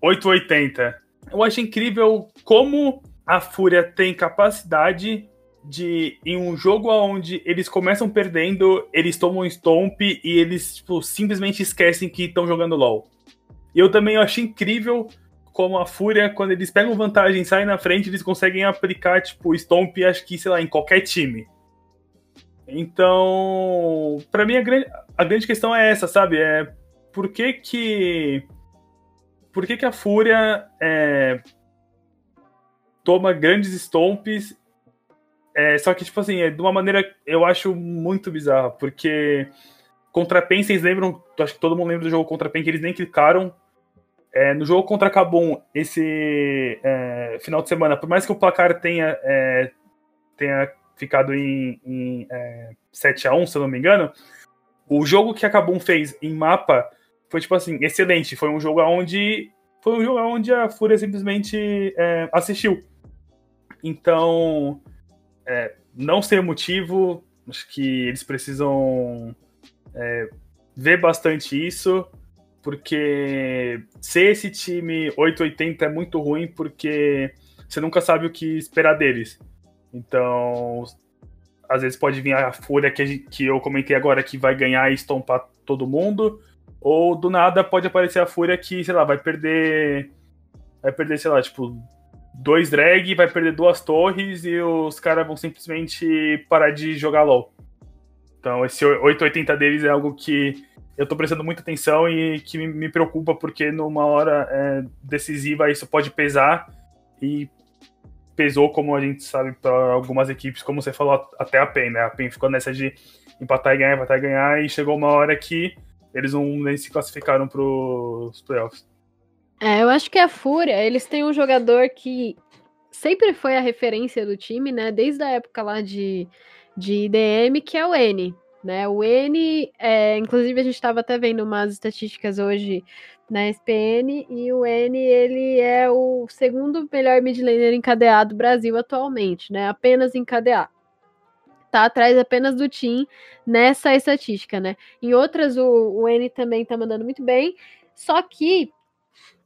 Speaker 2: 880. Eu acho incrível como a Fúria tem capacidade de em um jogo onde eles começam perdendo, eles tomam um stomp e eles tipo, simplesmente esquecem que estão jogando LoL. E eu também achei incrível como a Fúria, quando eles pegam vantagem e saem na frente, eles conseguem aplicar, tipo, Stomp, acho que, sei lá, em qualquer time. Então, para mim, a grande, a grande questão é essa, sabe? É por que que... Por que que a Fúria é, toma grandes stomps é, só que, tipo assim, é de uma maneira eu acho muito bizarra, porque contra a PEN, vocês lembram, acho que todo mundo lembra do jogo contra a PEN, que eles nem clicaram. É, no jogo contra a Cabum, esse é, final de semana, por mais que o placar tenha, é, tenha ficado em, em 7x1, se eu não me engano, o jogo que a Cabum fez em mapa foi, tipo assim, excelente. Foi um jogo onde foi um jogo onde a Fúria simplesmente é, assistiu. Então, é, não ser motivo, acho que eles precisam é, ver bastante isso, porque ser esse time 880 é muito ruim, porque você nunca sabe o que esperar deles. Então, às vezes pode vir a fúria que, que eu comentei agora que vai ganhar e estompar todo mundo, ou do nada pode aparecer a fúria que, sei lá, vai perder. Vai perder, sei lá, tipo, dois drag, vai perder duas torres e os caras vão simplesmente parar de jogar LOL. Então esse 880 deles é algo que eu tô prestando muita atenção e que me, preocupa porque numa hora é, decisiva isso pode pesar e pesou, como a gente sabe, para algumas equipes, como você falou, até a PEN, né? A PEN ficou nessa de empatar e ganhar, empatar e ganhar, e chegou uma hora que eles não nem se classificaram para os playoffs.
Speaker 4: É, eu acho que a Fúria, eles têm um jogador que sempre foi a referência do time, né? Desde a época lá de, de IDM, que é o N. Né? O N, é, inclusive a gente estava até vendo umas estatísticas hoje na SPN, e o N ele é o segundo melhor mid laner encadeado do Brasil atualmente, né? Apenas KDA. Tá atrás apenas do Team nessa estatística, né? Em outras, o, o N também tá mandando muito bem. Só que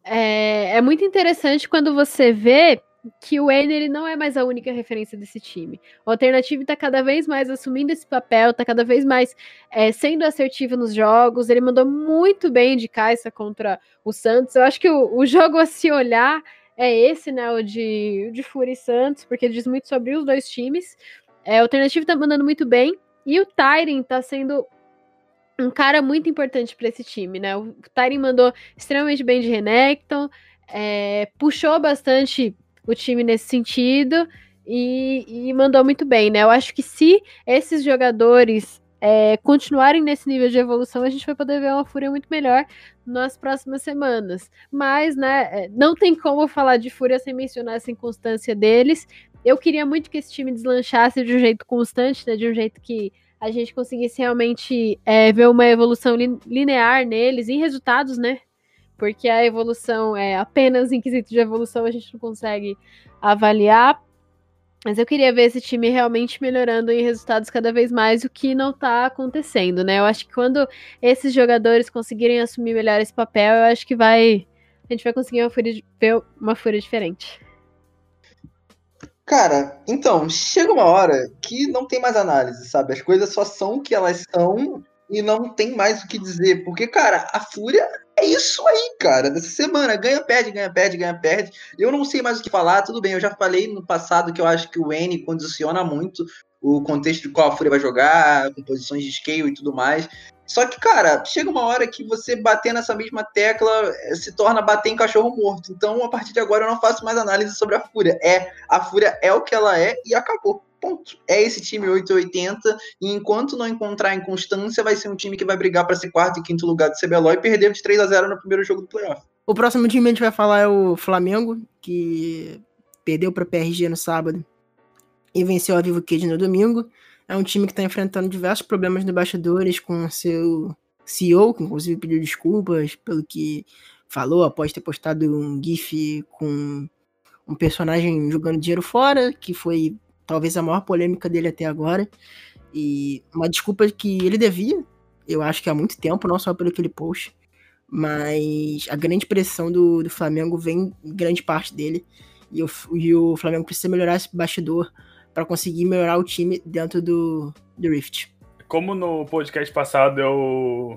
Speaker 4: é, é muito interessante quando você vê que o N ele não é mais a única referência desse time. O Alternativo está cada vez mais assumindo esse papel, está cada vez mais é, sendo assertivo nos jogos. Ele mandou muito bem de Caixa contra o Santos. Eu acho que o, o jogo a se olhar é esse, né? O de, o de Fúria e Santos, porque diz muito sobre os dois times. É, o Alternativo está mandando muito bem. E o Tyren está sendo um cara muito importante para esse time, né? O Tyrion mandou extremamente bem de Renekton, é, puxou bastante o time nesse sentido e, e, mandou muito bem, né? Eu acho que se esses jogadores é, continuarem nesse nível de evolução, a gente vai poder ver uma Fúria muito melhor nas próximas semanas. Mas, né, é, não tem como falar de Fúria sem mencionar essa inconstância deles. Eu queria muito que esse time deslanchasse de um jeito constante, né? De um jeito que a gente conseguisse realmente é, ver uma evolução linear neles, em resultados, né? Porque a evolução é apenas em quesito de evolução, a gente não consegue avaliar. Mas eu queria ver esse time realmente melhorando em resultados cada vez mais, o que não tá acontecendo, né? Eu acho que quando esses jogadores conseguirem assumir melhor esse papel, eu acho que vai a gente vai conseguir uma fúria, ver uma fúria diferente.
Speaker 3: Cara, então, chega uma hora que não tem mais análise, sabe? As coisas só são o que elas são e não tem mais o que dizer. Porque, cara, a Fúria é isso aí, cara. Dessa semana, ganha, perde, ganha, perde, ganha, perde. Eu não sei mais o que falar, tudo bem. Eu já falei no passado que eu acho que o N condiciona muito o contexto de qual a Fúria vai jogar, composições de scale e tudo mais. Só que, cara, chega uma hora que você bater nessa mesma tecla eh, se torna bater em cachorro morto. Então, a partir de agora, eu não faço mais análise sobre a Fúria. É, a Fúria é o que ela é e acabou. Ponto. É esse time 880 e enquanto não encontrar inconstância, vai ser um time que vai brigar para ser quarto e quinto lugar do CBLOL e perder de 3 a 0 no primeiro jogo do playoff.
Speaker 1: O próximo time que a gente vai falar é o Flamengo, que perdeu para PRG no sábado e venceu a Vivo Cage no domingo. É um time que está enfrentando diversos problemas no bastidores com seu CEO, que inclusive pediu desculpas pelo que falou após ter postado um GIF com um personagem jogando dinheiro fora, que foi talvez a maior polêmica dele até agora. E uma desculpa que ele devia, eu acho que há muito tempo, não só pelo aquele post, mas a grande pressão do, do Flamengo vem grande parte dele. E o, e o Flamengo precisa melhorar esse bastidor para conseguir melhorar o time dentro do, do Rift.
Speaker 2: Como no podcast passado eu.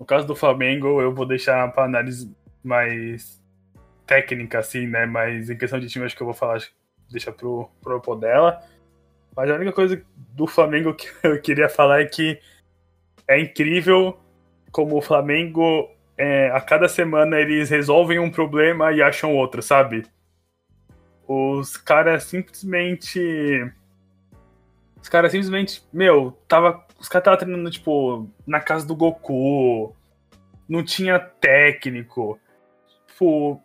Speaker 2: No caso do Flamengo, eu vou deixar para análise mais técnica, assim, né? Mas em questão de time, acho que eu vou falar, deixa pro, pro dela. Mas a única coisa do Flamengo que eu queria falar é que é incrível como o Flamengo, é, a cada semana, eles resolvem um problema e acham outro, sabe? Os caras simplesmente. Os caras simplesmente. Meu, tava. Os caras estavam treinando, tipo, na casa do Goku. Não tinha técnico. Tipo.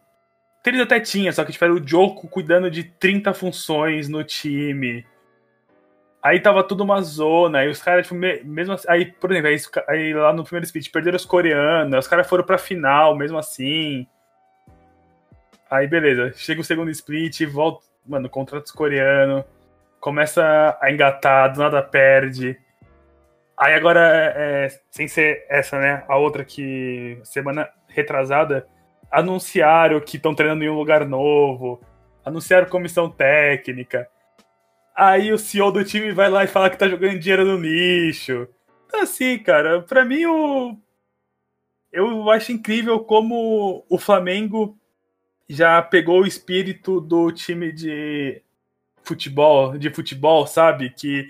Speaker 2: Eles até tinha, só que tiveram tipo, o Joko cuidando de 30 funções no time. Aí tava tudo uma zona, aí os caras, tipo, mesmo assim, aí, por exemplo, aí, aí, lá no primeiro speech perderam os coreanos, os caras foram pra final, mesmo assim. Aí beleza, chega o segundo split, volta, mano, contratos coreano, começa a engatar, do nada perde. Aí agora, é, sem ser essa, né, a outra que semana retrasada, anunciaram que estão treinando em um lugar novo, anunciaram comissão técnica. Aí o CEO do time vai lá e fala que tá jogando dinheiro no lixo. Então, assim, cara, pra mim o. Eu acho incrível como o Flamengo já pegou o espírito do time de futebol, de futebol, sabe? Que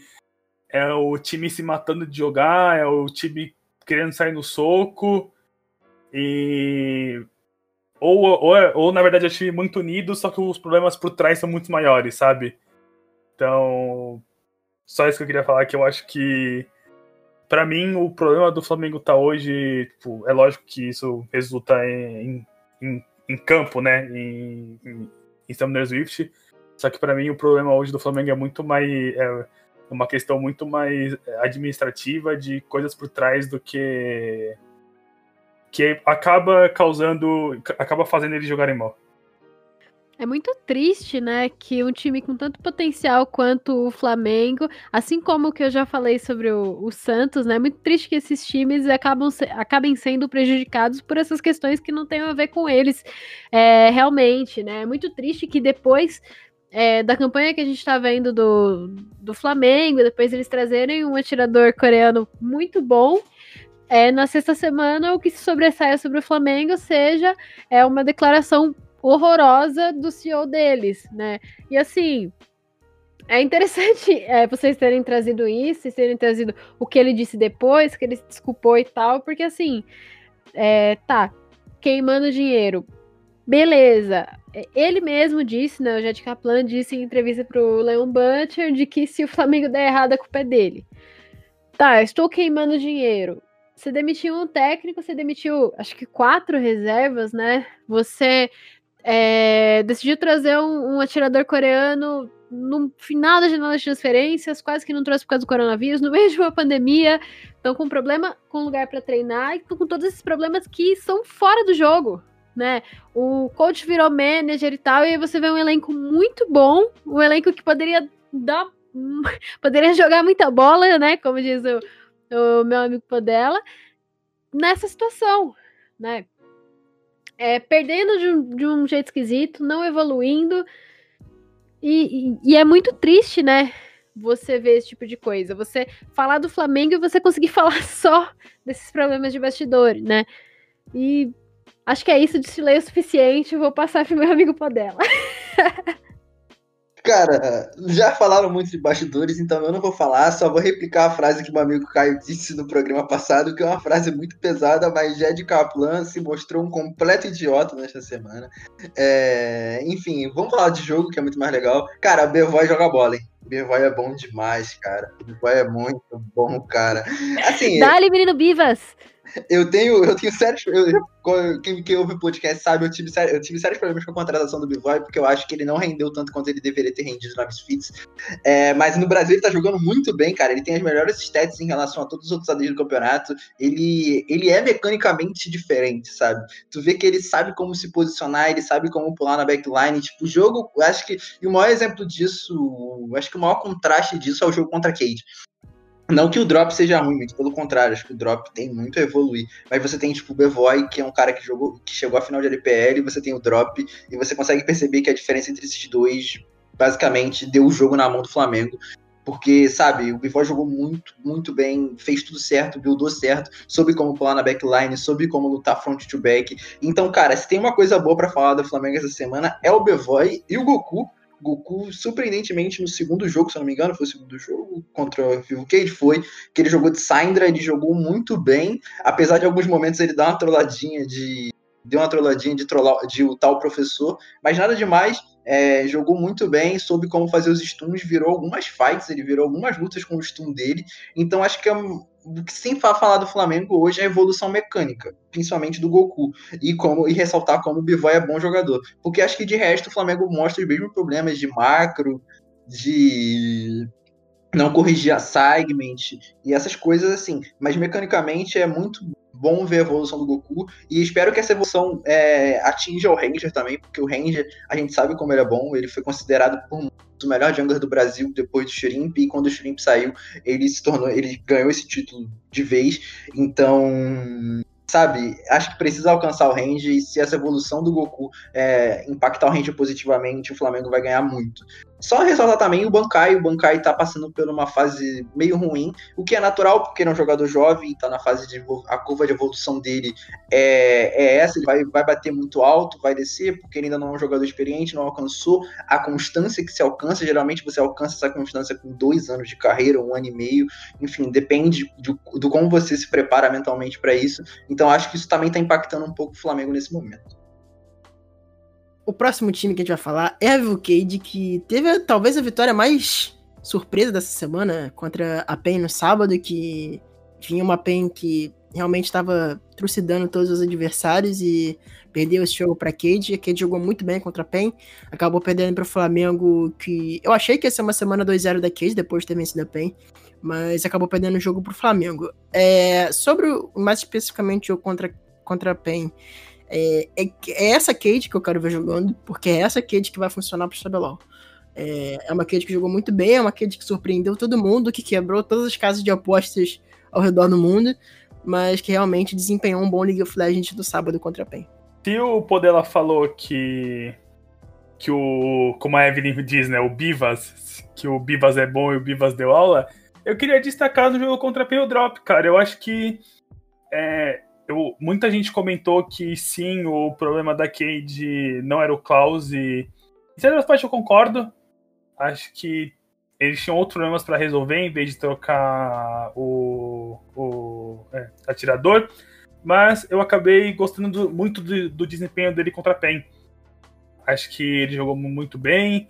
Speaker 2: é o time se matando de jogar, é o time querendo sair no soco e ou, ou, ou na verdade é um time muito unido, só que os problemas por trás são muito maiores, sabe? Então, só isso que eu queria falar que eu acho que para mim o problema do Flamengo tá hoje, tipo, é lógico que isso resulta em, em em campo, né? Em, em, em Summoner Swift. Só que para mim o problema hoje do Flamengo é muito mais. É uma questão muito mais administrativa de coisas por trás do que. que acaba causando. acaba fazendo eles jogarem mal.
Speaker 4: É muito triste, né, que um time com tanto potencial quanto o Flamengo, assim como o que eu já falei sobre o, o Santos, né, é muito triste que esses times acabam se, acabem sendo prejudicados por essas questões que não têm a ver com eles é, realmente, né. É muito triste que depois é, da campanha que a gente está vendo do, do Flamengo, depois eles trazerem um atirador coreano muito bom, é, na sexta semana o que se sobressaia sobre o Flamengo seja é uma declaração horrorosa do CEO deles, né? E assim, é interessante é, vocês terem trazido isso e terem trazido o que ele disse depois, que ele se desculpou e tal, porque assim, é, tá, queimando dinheiro. Beleza. É, ele mesmo disse, né? O Jet Kaplan disse em entrevista pro Leon Butcher de que se o Flamengo der errado, a culpa é dele. Tá, estou queimando dinheiro. Você demitiu um técnico, você demitiu acho que quatro reservas, né? Você é, decidiu trazer um, um, atirador coreano no final da janela de transferências, quase que não trouxe por causa do coronavírus, no meio de uma pandemia, estão com problema com lugar para treinar e com todos esses problemas que são fora do jogo. Né? O coach virou manager e tal, e aí você vê um elenco muito bom, um elenco que poderia dar. poderia jogar muita bola, né? Como diz o, o meu amigo Podela, nessa situação, né? É, perdendo de um, de um jeito esquisito, não evoluindo. E, e, e, é muito triste, né? Você ver esse tipo de coisa. Você falar do Flamengo e você conseguir falar só desses problemas de bastidor, né? E acho que é isso de ler o suficiente. Vou passar pro meu amigo Podela.
Speaker 3: Cara, já falaram muito de bastidores, então eu não vou falar, só vou replicar a frase que meu amigo Caio disse no programa passado, que é uma frase muito pesada, mas Jed Kaplan se mostrou um completo idiota nesta semana. É... Enfim, vamos falar de jogo, que é muito mais legal. Cara, Bevoy joga bola, hein? Bevoy é bom demais, cara. Bevoy é muito bom, cara. Assim,
Speaker 4: menino Bivas!
Speaker 3: Eu tenho, eu tenho sérios. Quem, quem ouve o podcast sabe, eu tive, eu tive sérios problemas com a contratação do Bivoy, porque eu acho que ele não rendeu tanto quanto ele deveria ter rendido na Misfits. É, mas no Brasil ele tá jogando muito bem, cara. Ele tem as melhores stats em relação a todos os outros ADs do campeonato. Ele, ele é mecanicamente diferente, sabe? Tu vê que ele sabe como se posicionar, ele sabe como pular na backline. Tipo, o jogo, eu acho que. E o maior exemplo disso, acho que o maior contraste disso é o jogo contra a Cade. Não que o drop seja ruim, muito pelo contrário, acho que o drop tem muito a evoluir. Mas você tem, tipo, o Bevoy, que é um cara que jogou, que chegou à final de LPL, você tem o drop, e você consegue perceber que a diferença entre esses dois basicamente deu o jogo na mão do Flamengo. Porque, sabe, o Bevoy jogou muito, muito bem, fez tudo certo, buildou certo, soube como pular na backline, soube como lutar front to back. Então, cara, se tem uma coisa boa para falar do Flamengo essa semana, é o Bevoy e o Goku, Goku, surpreendentemente, no segundo jogo, se eu não me engano, foi o segundo jogo contra o Vivo Cage, foi que ele jogou de Syndra, ele jogou muito bem, apesar de alguns momentos ele dar uma trolladinha de. Deu uma trolladinha de, trollar, de o tal professor, mas nada demais. É, jogou muito bem, soube como fazer os stuns, virou algumas fights, ele virou algumas lutas com o stun dele. Então acho que é o que sem falar do Flamengo hoje é a evolução mecânica, principalmente do Goku, e como e ressaltar como o Bivoy é bom jogador. Porque acho que de resto o Flamengo mostra os mesmos problemas de macro, de não corrigir a segment e essas coisas assim. Mas mecanicamente é muito bom ver a evolução do Goku e espero que essa evolução é, atinja o Ranger também, porque o Ranger a gente sabe como ele é bom, ele foi considerado por o melhor jungler do Brasil depois do Shrimp, e quando o Shrimp saiu, ele se tornou, ele ganhou esse título de vez. Então, sabe, acho que precisa alcançar o range e se essa evolução do Goku é, impactar o range positivamente, o Flamengo vai ganhar muito. Só ressaltar também o Bankai. O Bankai tá passando por uma fase meio ruim, o que é natural, porque ele é um jogador jovem, tá na fase de. A curva de evolução dele é, é essa, ele vai, vai bater muito alto, vai descer, porque ele ainda não é um jogador experiente, não alcançou a constância que se alcança. Geralmente você alcança essa constância com dois anos de carreira, um ano e meio, enfim, depende do, do como você se prepara mentalmente para isso. Então acho que isso também tá impactando um pouco o Flamengo nesse momento.
Speaker 1: O próximo time que a gente vai falar é a Vilcade, que teve talvez a vitória mais surpresa dessa semana contra a PEN no sábado, que vinha uma PEN que realmente estava trucidando todos os adversários e perdeu esse jogo para Cade. A Cade jogou muito bem contra a PEN, acabou perdendo para o Flamengo, que eu achei que ia ser uma semana 2-0 da Cade depois de ter vencido a PEN, mas acabou perdendo o jogo para o Flamengo. É, sobre o, mais especificamente o contra, contra a PEN, é, é, é, essa Kate que eu quero ver jogando, porque é essa Kate que vai funcionar pro CBLOL. É, é uma Kate que jogou muito bem, é uma Kate que surpreendeu todo mundo, que quebrou todas as casas de apostas ao redor do mundo, mas que realmente desempenhou um bom League of Legends no sábado contra a PEN.
Speaker 2: Se o Podela falou que que o, como a Evelyn diz, né, o Bivas, que o Bivas é bom e o Bivas deu aula, eu queria destacar no jogo contra a Drop, cara. Eu acho que é, eu, muita gente comentou que sim, o problema da Cade não era o Klaus e. Em certa parte eu concordo. Acho que eles tinham outros problemas para resolver em vez de trocar o, o é, atirador. Mas eu acabei gostando do, muito do, do, desempenho dele contra a PEN. Acho que ele jogou muito bem.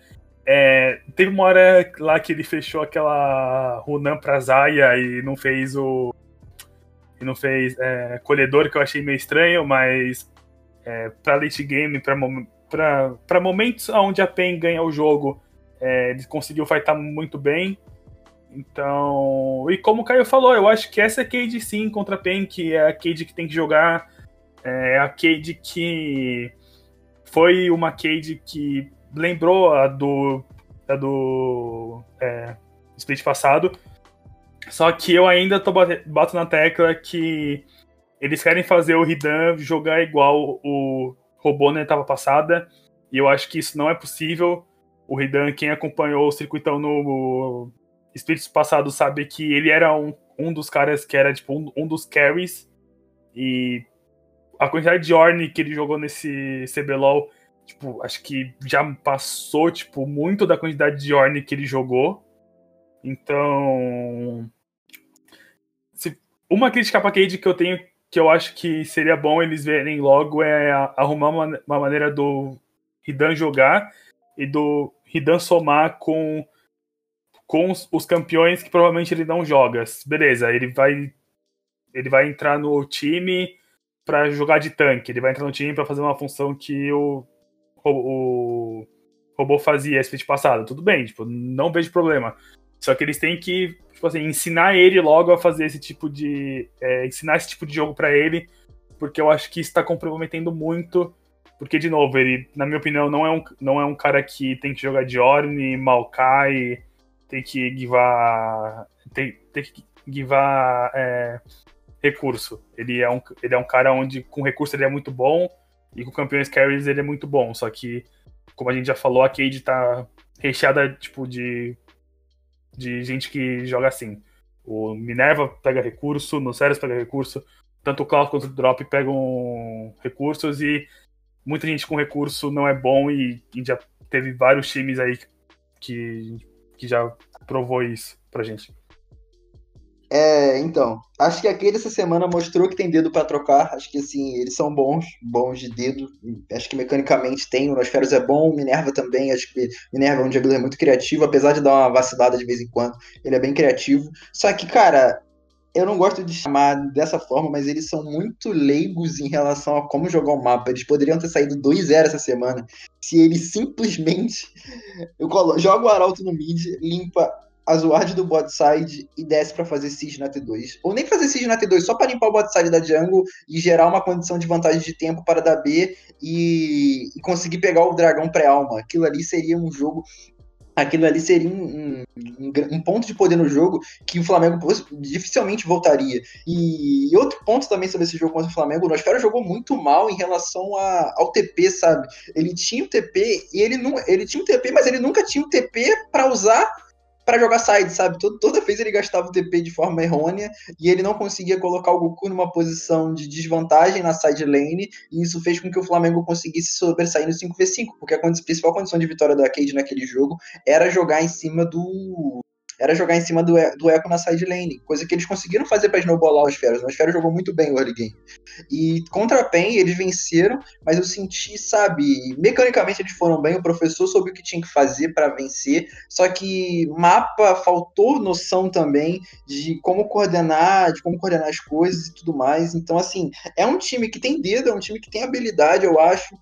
Speaker 2: É, teve uma hora lá que ele fechou aquela Runan pra Zaya e não fez o, e não fez é, colhedor, que eu achei meio estranho, mas é, para late game, para momentos onde a PEN ganha o jogo, é, ele conseguiu fightar muito bem. Então, e como o Caio falou, eu acho que essa é a Cade sim contra a PEN, que é a Cade que tem que jogar, é a Cade que foi uma Cade que lembrou a do, a do é, split passado, só que eu ainda tô bato na tecla que eles querem fazer o Ridan jogar igual o robô na etapa passada, e eu acho que isso não é possível. O Ridan, quem acompanhou o circuitão no Spirits passado, sabe que ele era um, um dos caras que era tipo um, um dos carries, e a quantidade de Orne que ele jogou nesse CBLOL, tipo, acho que já passou, tipo, muito da quantidade de Orne que ele jogou. Então, se, uma crítica pra Cade que eu tenho, que eu acho que seria bom eles verem logo, é arrumar uma, uma maneira do Ridan jogar e do Ridan somar com, com os, os, campeões que provavelmente ele não joga. Beleza, ele vai ele vai entrar no time para jogar de tanque, ele vai entrar no time para fazer uma função que o, o, o robô fazia esse passado. Tudo bem, tipo, não vejo problema. Só que eles têm que, tipo assim, ensinar ele logo a fazer esse tipo de. É, ensinar esse tipo de jogo para ele, porque eu acho que isso tá comprometendo muito. Porque, de novo, ele, na minha opinião, não é um, não é um cara que tem que jogar de Orne, Maokai, tem que givar. Tem, tem que givar é, recurso. Ele é, um, ele é um cara onde, com recurso, ele é muito bom, e com campeões carries ele é muito bom. Só que, como a gente já falou, a Cade tá recheada, tipo, de de gente que joga assim. O Minerva pega recurso, no Ceres pega recurso, tanto o Cloud quanto o Drop pegam recursos e muita gente com recurso não é bom e, e já teve vários times aí que, que já provou isso pra gente.
Speaker 3: É, então, acho que aquele essa semana mostrou que tem dedo para trocar. Acho que assim, eles são bons, bons de dedo. Acho que mecanicamente tem. O Nosferos é bom, o Minerva também. Acho que Minerva é um juggler muito criativo, apesar de dar uma vacilada de vez em quando. Ele é bem criativo. Só que, cara, eu não gosto de chamar dessa forma, mas eles são muito leigos em relação a como jogar o mapa. Eles poderiam ter saído 2-0 essa semana se eles simplesmente. Eu colo... jogo o Arauto no mid, limpa a Zuard do bot side e desce para fazer siege na T2. Ou nem fazer siege na T2, só para limpar o bot side da jungle e gerar uma condição de vantagem de tempo para dar B e, e conseguir pegar o dragão pré-alma. Aquilo ali seria um jogo aquilo ali seria um, um, um, ponto de poder no jogo que o Flamengo dificilmente voltaria. E, outro ponto também sobre esse jogo contra o Flamengo, o Nosfera jogou muito mal em relação a, ao TP, sabe? Ele tinha o TP e ele não, ele tinha o TP, mas ele nunca tinha o TP para usar para jogar side, sabe? Toda, vez ele gastava o TP de forma errônea e ele não conseguia colocar o Goku numa posição de desvantagem na side lane, e isso fez com que o Flamengo conseguisse sobressair no 5v5, porque a principal condição de vitória da Cade naquele jogo era jogar em cima do era jogar em cima do, do Echo na side lane, coisa que eles conseguiram fazer para snowballar os Feras. O Feras jogou muito bem o early game. E contra a PEN eles venceram, mas eu senti, sabe, mecanicamente eles foram bem, o professor soube o que tinha que fazer para vencer, só que mapa faltou noção também de como coordenar, de como coordenar as coisas e tudo mais. Então, assim, é um time que tem dedo, é um time que tem habilidade, eu acho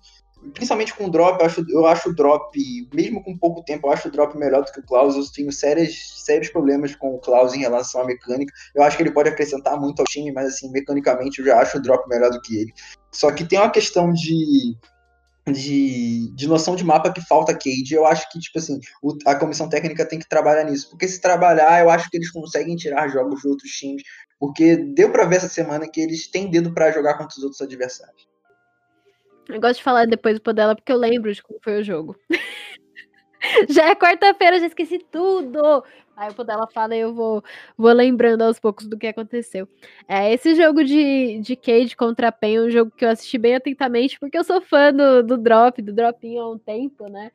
Speaker 3: principalmente com o drop, eu acho, eu acho o drop, mesmo com pouco tempo, eu acho o drop melhor do que o Klaus. Eu tenho sérios, sérios problemas com o Klaus em relação à mecânica. Eu acho que ele pode acrescentar muito ao time, mas assim, mecanicamente eu já acho o drop melhor do que ele. Só que tem uma questão de. De, de noção de mapa que falta Cade, eu acho que, tipo assim, o, a comissão técnica tem que trabalhar nisso. Porque se trabalhar, eu acho que eles conseguem tirar jogos de outros times. Porque deu para ver essa semana que eles têm dedo para jogar contra os outros adversários.
Speaker 4: Eu gosto de falar depois do dela porque eu lembro de como foi o jogo. já é quarta-feira, já esqueci tudo. Aí o Podela fala e eu vou, vou lembrando aos poucos do que aconteceu. É, esse jogo de, de Cade contra Pen é um jogo que eu assisti bem atentamente, porque eu sou fã do, do Drop, do Dropinho há um tempo, né?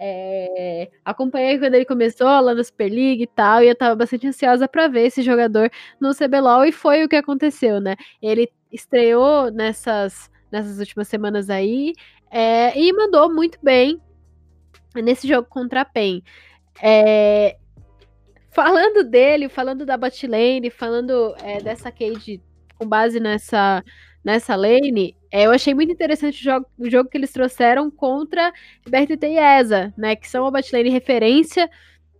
Speaker 4: É, acompanhei quando ele começou lá na Super League e tal, e eu tava bastante ansiosa para ver esse jogador no CBLOL, e foi o que aconteceu, né? Ele estreou nessas nessas últimas semanas aí. É, e mandou muito bem nesse jogo contra a PEN. É, falando dele, falando da botlane, falando é, dessa Cade com base nessa, nessa lane, é, eu achei muito interessante o jogo, o jogo que eles trouxeram contra BRTT e ESA, né? Que são uma botlane referência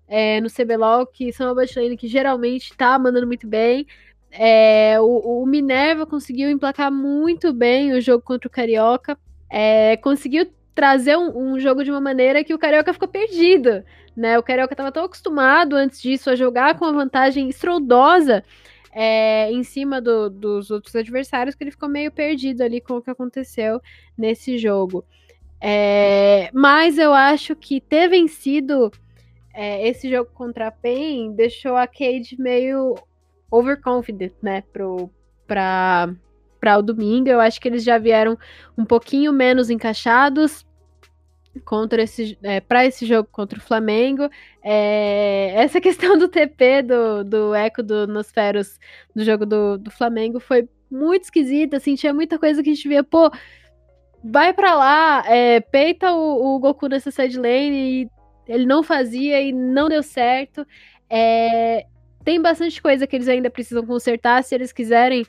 Speaker 4: é, no CBLOL, que são uma botlane que geralmente tá mandando muito bem. É, o, o, Minerva conseguiu emplacar muito bem o jogo contra o Carioca. É, conseguiu trazer um, um, jogo de uma maneira que o Carioca ficou perdido. Né? O Carioca estava tão acostumado antes disso a jogar com uma vantagem estrondosa é, em cima do, dos outros adversários que ele ficou meio perdido ali com o que aconteceu nesse jogo. É, mas eu acho que ter vencido é, esse jogo contra a PEN deixou a Cade meio overconfident, né, pro, pra, pra o domingo. Eu acho que eles já vieram um pouquinho menos encaixados contra esse é, para esse jogo contra o Flamengo. É, essa questão do TP do, do eco do Nosferos do jogo do, do Flamengo foi muito esquisita, assim, tinha muita coisa que a gente via, pô, vai para lá, é, peita o, o, Goku nessa side lane e ele não fazia e não deu certo. É, tem bastante coisa que eles ainda precisam consertar se eles quiserem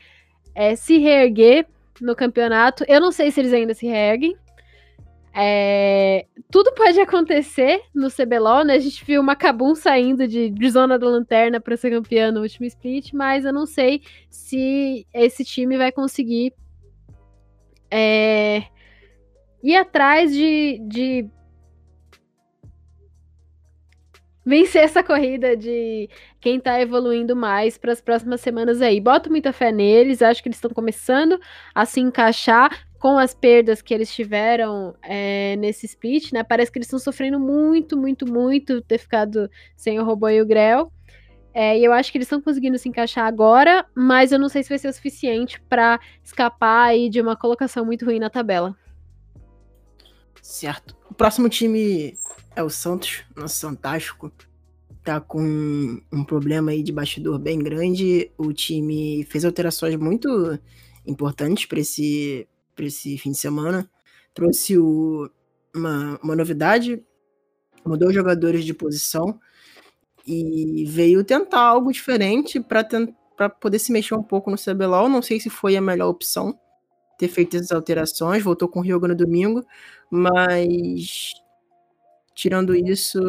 Speaker 4: é, se reerguer no campeonato. Eu não sei se eles ainda se reerguem, é, tudo pode acontecer no CBLOL, né? A gente viu uma Kabum saindo de, de zona da lanterna para ser campeã no último split, mas eu não sei se esse time vai conseguir é, ir atrás de, de vencer essa corrida de quem tá evoluindo mais para as próximas semanas aí. Boto muita fé neles, acho que eles estão começando a se encaixar com as perdas que eles tiveram é, nesse split, né? Parece que eles estão sofrendo muito, muito, muito ter ficado sem o robô e o Grell. É, e eu acho que eles estão conseguindo se encaixar agora, mas eu não sei se vai ser o suficiente para escapar aí de uma colocação muito ruim na tabela.
Speaker 1: Certo. O próximo time é o Santos, nosso Fantástico. Tá com um problema aí de bastidor bem grande. O time fez alterações muito importantes para esse para esse fim de semana. Trouxe o, uma, uma novidade, mudou os jogadores de posição e veio tentar algo diferente para poder se mexer um pouco no CBLOL. Não sei se foi a melhor opção ter feito essas alterações. Voltou com o Ryoga no domingo, mas tirando isso,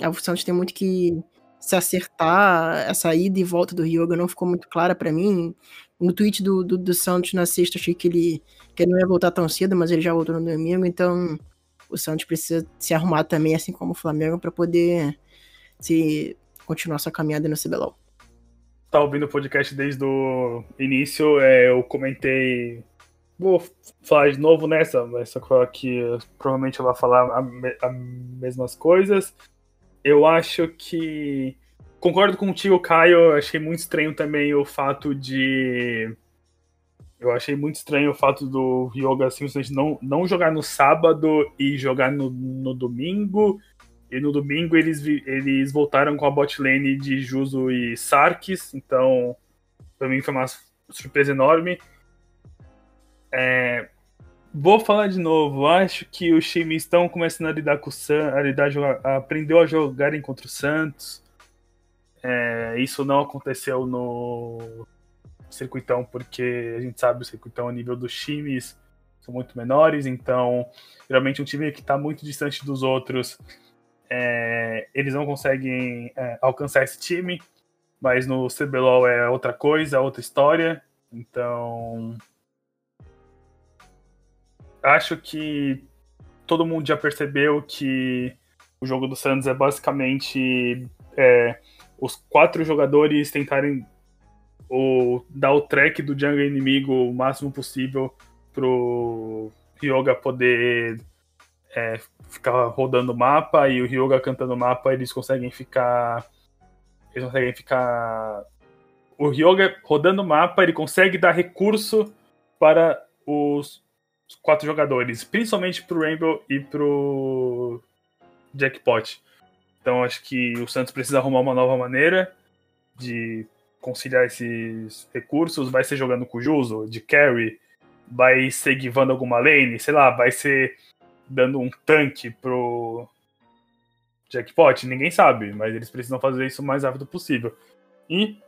Speaker 1: a Santos tem muito que se acertar. Essa ida e volta do Ryoga não ficou muito clara para mim. No tweet do, do, do, Santos na sexta, achei que ele, que ele não ia voltar tão cedo, mas ele já voltou no domingo, então o Santos precisa se arrumar também, assim como o Flamengo, para poder se continuar sua caminhada no CBLOL.
Speaker 2: Tá ouvindo o podcast desde o início, é, eu comentei. Vou falar de novo nessa, mas só que provavelmente eu vou falar as mesmas coisas. Eu acho que Concordo contigo, Caio. Achei muito estranho também o fato de. Eu achei muito estranho o fato do Ryoga simplesmente não, não jogar no sábado e jogar no, no domingo. E no domingo eles, eles voltaram com a bot lane de Juso e Sarkis. Então, pra mim foi uma surpresa enorme. É, vou falar de novo. Acho que os times estão começando a lidar com o Santos, a, lidar, a aprendeu a jogarem contra o Santos. É, isso não aconteceu no circuitão, porque a gente sabe o circuitão a nível dos times são muito menores, então geralmente um time que está muito distante dos outros, é, eles não conseguem é, alcançar esse time, mas no CBLOL é outra coisa, outra história, então acho que todo mundo já percebeu que o jogo do Santos é basicamente é, os quatro jogadores tentarem o, dar o track do jungle inimigo o máximo possível pro Ryoga poder é, ficar rodando o mapa e o Ryoga cantando o mapa, eles conseguem ficar. Eles conseguem ficar. O Ryoga rodando o mapa, ele consegue dar recurso para os quatro jogadores, principalmente pro Rainbow e pro Jackpot. Então acho que o Santos precisa arrumar uma nova maneira de conciliar esses recursos. Vai ser jogando com o Juso, de carry, vai ser guivando alguma lane, sei lá, vai ser dando um tanque pro jackpot, ninguém sabe, mas eles precisam fazer isso o mais rápido possível. E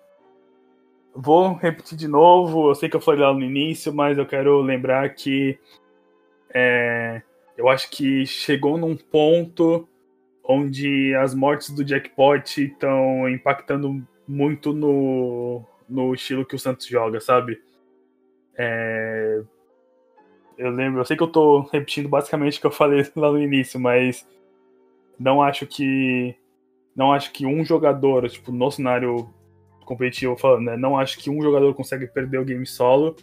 Speaker 2: vou repetir de novo, eu sei que eu falei lá no início, mas eu quero lembrar que é, eu acho que chegou num ponto onde as mortes do Jackpot estão impactando muito no, no estilo que o Santos joga, sabe? É... Eu lembro, eu sei que eu tô repetindo basicamente o que eu falei lá no início, mas não acho que não acho que um jogador, tipo, no cenário competitivo falando, né? Não acho que um jogador consegue perder o game solo,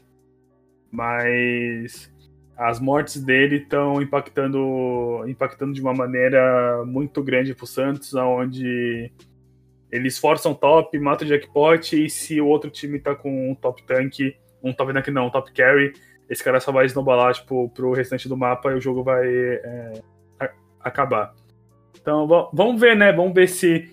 Speaker 2: mas as mortes dele estão impactando, impactando de uma maneira muito grande pro Santos, onde eles forçam top, matam o jackpot, e se o outro time tá com um top tank, um top tank não, um top carry, esse cara só vai snowballar tipo, pro restante do mapa e o jogo vai é, acabar. Então vamos ver, né? Vamos ver se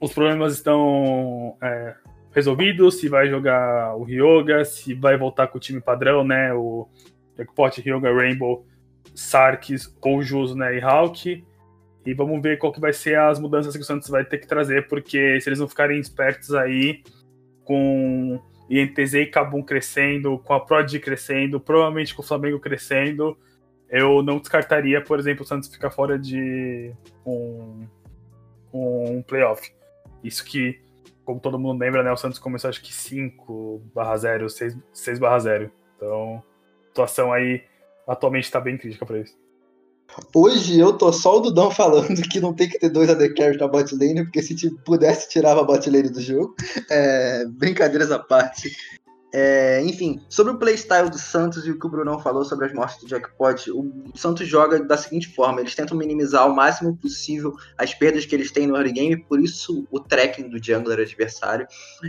Speaker 2: os problemas estão é, resolvidos, se vai jogar o Ryoga, se vai voltar com o time padrão, né? O Jackpot, Ryoga, Rainbow, Sarkis, Koujus, né? E Hulk. E vamos ver qual que vai ser as mudanças que o Santos vai ter que trazer, porque se eles não ficarem espertos aí com INTZ e Cabum crescendo, com a Prod crescendo, provavelmente com o Flamengo crescendo, eu não descartaria, por exemplo, o Santos ficar fora de um, um playoff. Isso que, como todo mundo lembra, né, o Santos começou acho que 5 barra 0, 6, 6 barra 0. Então, a situação aí atualmente está bem crítica para isso.
Speaker 3: Hoje eu tô só o Dudão falando que não tem que ter dois AD Carries na bot lane, porque se pudesse tirava a bot lane do jogo. É, brincadeiras à parte. É, enfim, sobre o playstyle do Santos e o que o Brunão falou sobre as mortes do Jackpot, o Santos joga da seguinte forma: eles tentam minimizar o máximo possível as perdas que eles têm no early game, por isso o tracking do jungler adversário,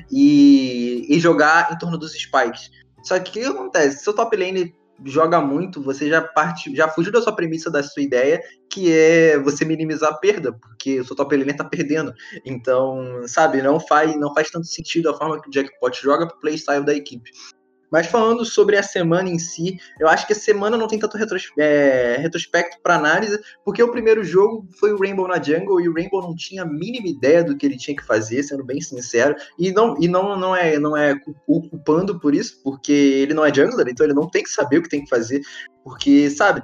Speaker 3: e, e jogar em torno dos spikes. Só que o que acontece? Seu top lane joga muito, você já parte, já fugiu da sua premissa da sua ideia, que é você minimizar a perda, porque o seu top laner tá perdendo. Então, sabe, não faz, não faz tanto sentido a forma que o Jackpot joga pro playstyle da equipe. Mas falando sobre a semana em si, eu acho que a semana não tem tanto retros, é, retrospecto para análise, porque o primeiro jogo foi o Rainbow na Jungle e o Rainbow não tinha a mínima ideia do que ele tinha que fazer, sendo bem sincero. E não, e não, não é não é culpando por isso, porque ele não é jungler, então ele não tem que saber o que tem que fazer, porque sabe,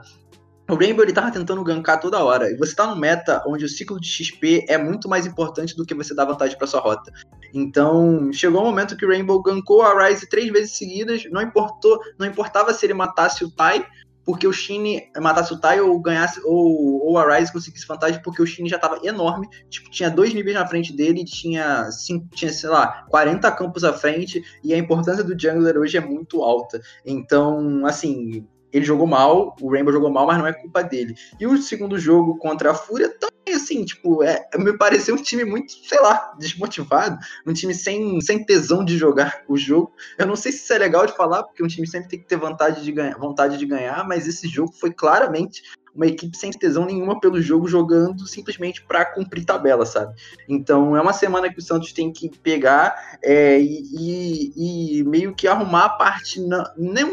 Speaker 3: o Rainbow ele tava tentando gankar toda hora. E você tá no meta onde o ciclo de XP é muito mais importante do que você dar vantagem para sua rota. Então, chegou um momento que o Rainbow gankou a Ryze três vezes seguidas, não importou, não importava se ele matasse o Tai, porque o Shin matasse o Tai ou ganhasse ou, ou a Ryze conseguisse vantagem, porque o Shin já tava enorme, tipo, tinha dois níveis na frente dele, tinha cinco, tinha, sei lá, 40 campos à frente, e a importância do jungler hoje é muito alta. Então, assim, ele jogou mal, o Rainbow jogou mal, mas não é culpa dele. E o segundo jogo contra a Fúria também, assim, tipo, é, me pareceu um time muito, sei lá, desmotivado, um time sem, sem tesão de jogar o jogo. Eu não sei se isso é legal de falar, porque um time sempre tem que ter vontade de ganhar, vontade de ganhar mas esse jogo foi claramente uma equipe sem tesão nenhuma pelo jogo, jogando simplesmente para cumprir tabela, sabe? Então é uma semana que o Santos tem que pegar é, e, e, e, meio que arrumar a parte, não,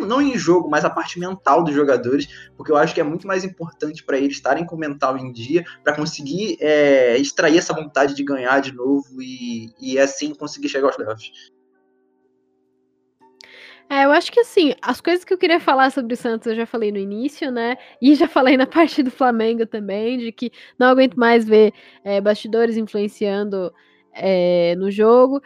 Speaker 3: não em jogo, mas a parte mental dos jogadores, porque eu acho que é muito mais importante para eles estarem com o mental em dia, para conseguir é, extrair essa vontade de ganhar de novo e, e assim conseguir chegar aos playoffs.
Speaker 4: É, eu acho que assim, as coisas que eu queria falar sobre o Santos eu já falei no início, né? E já falei na parte do Flamengo também, de que não aguento mais ver é, bastidores influenciando é, no jogo.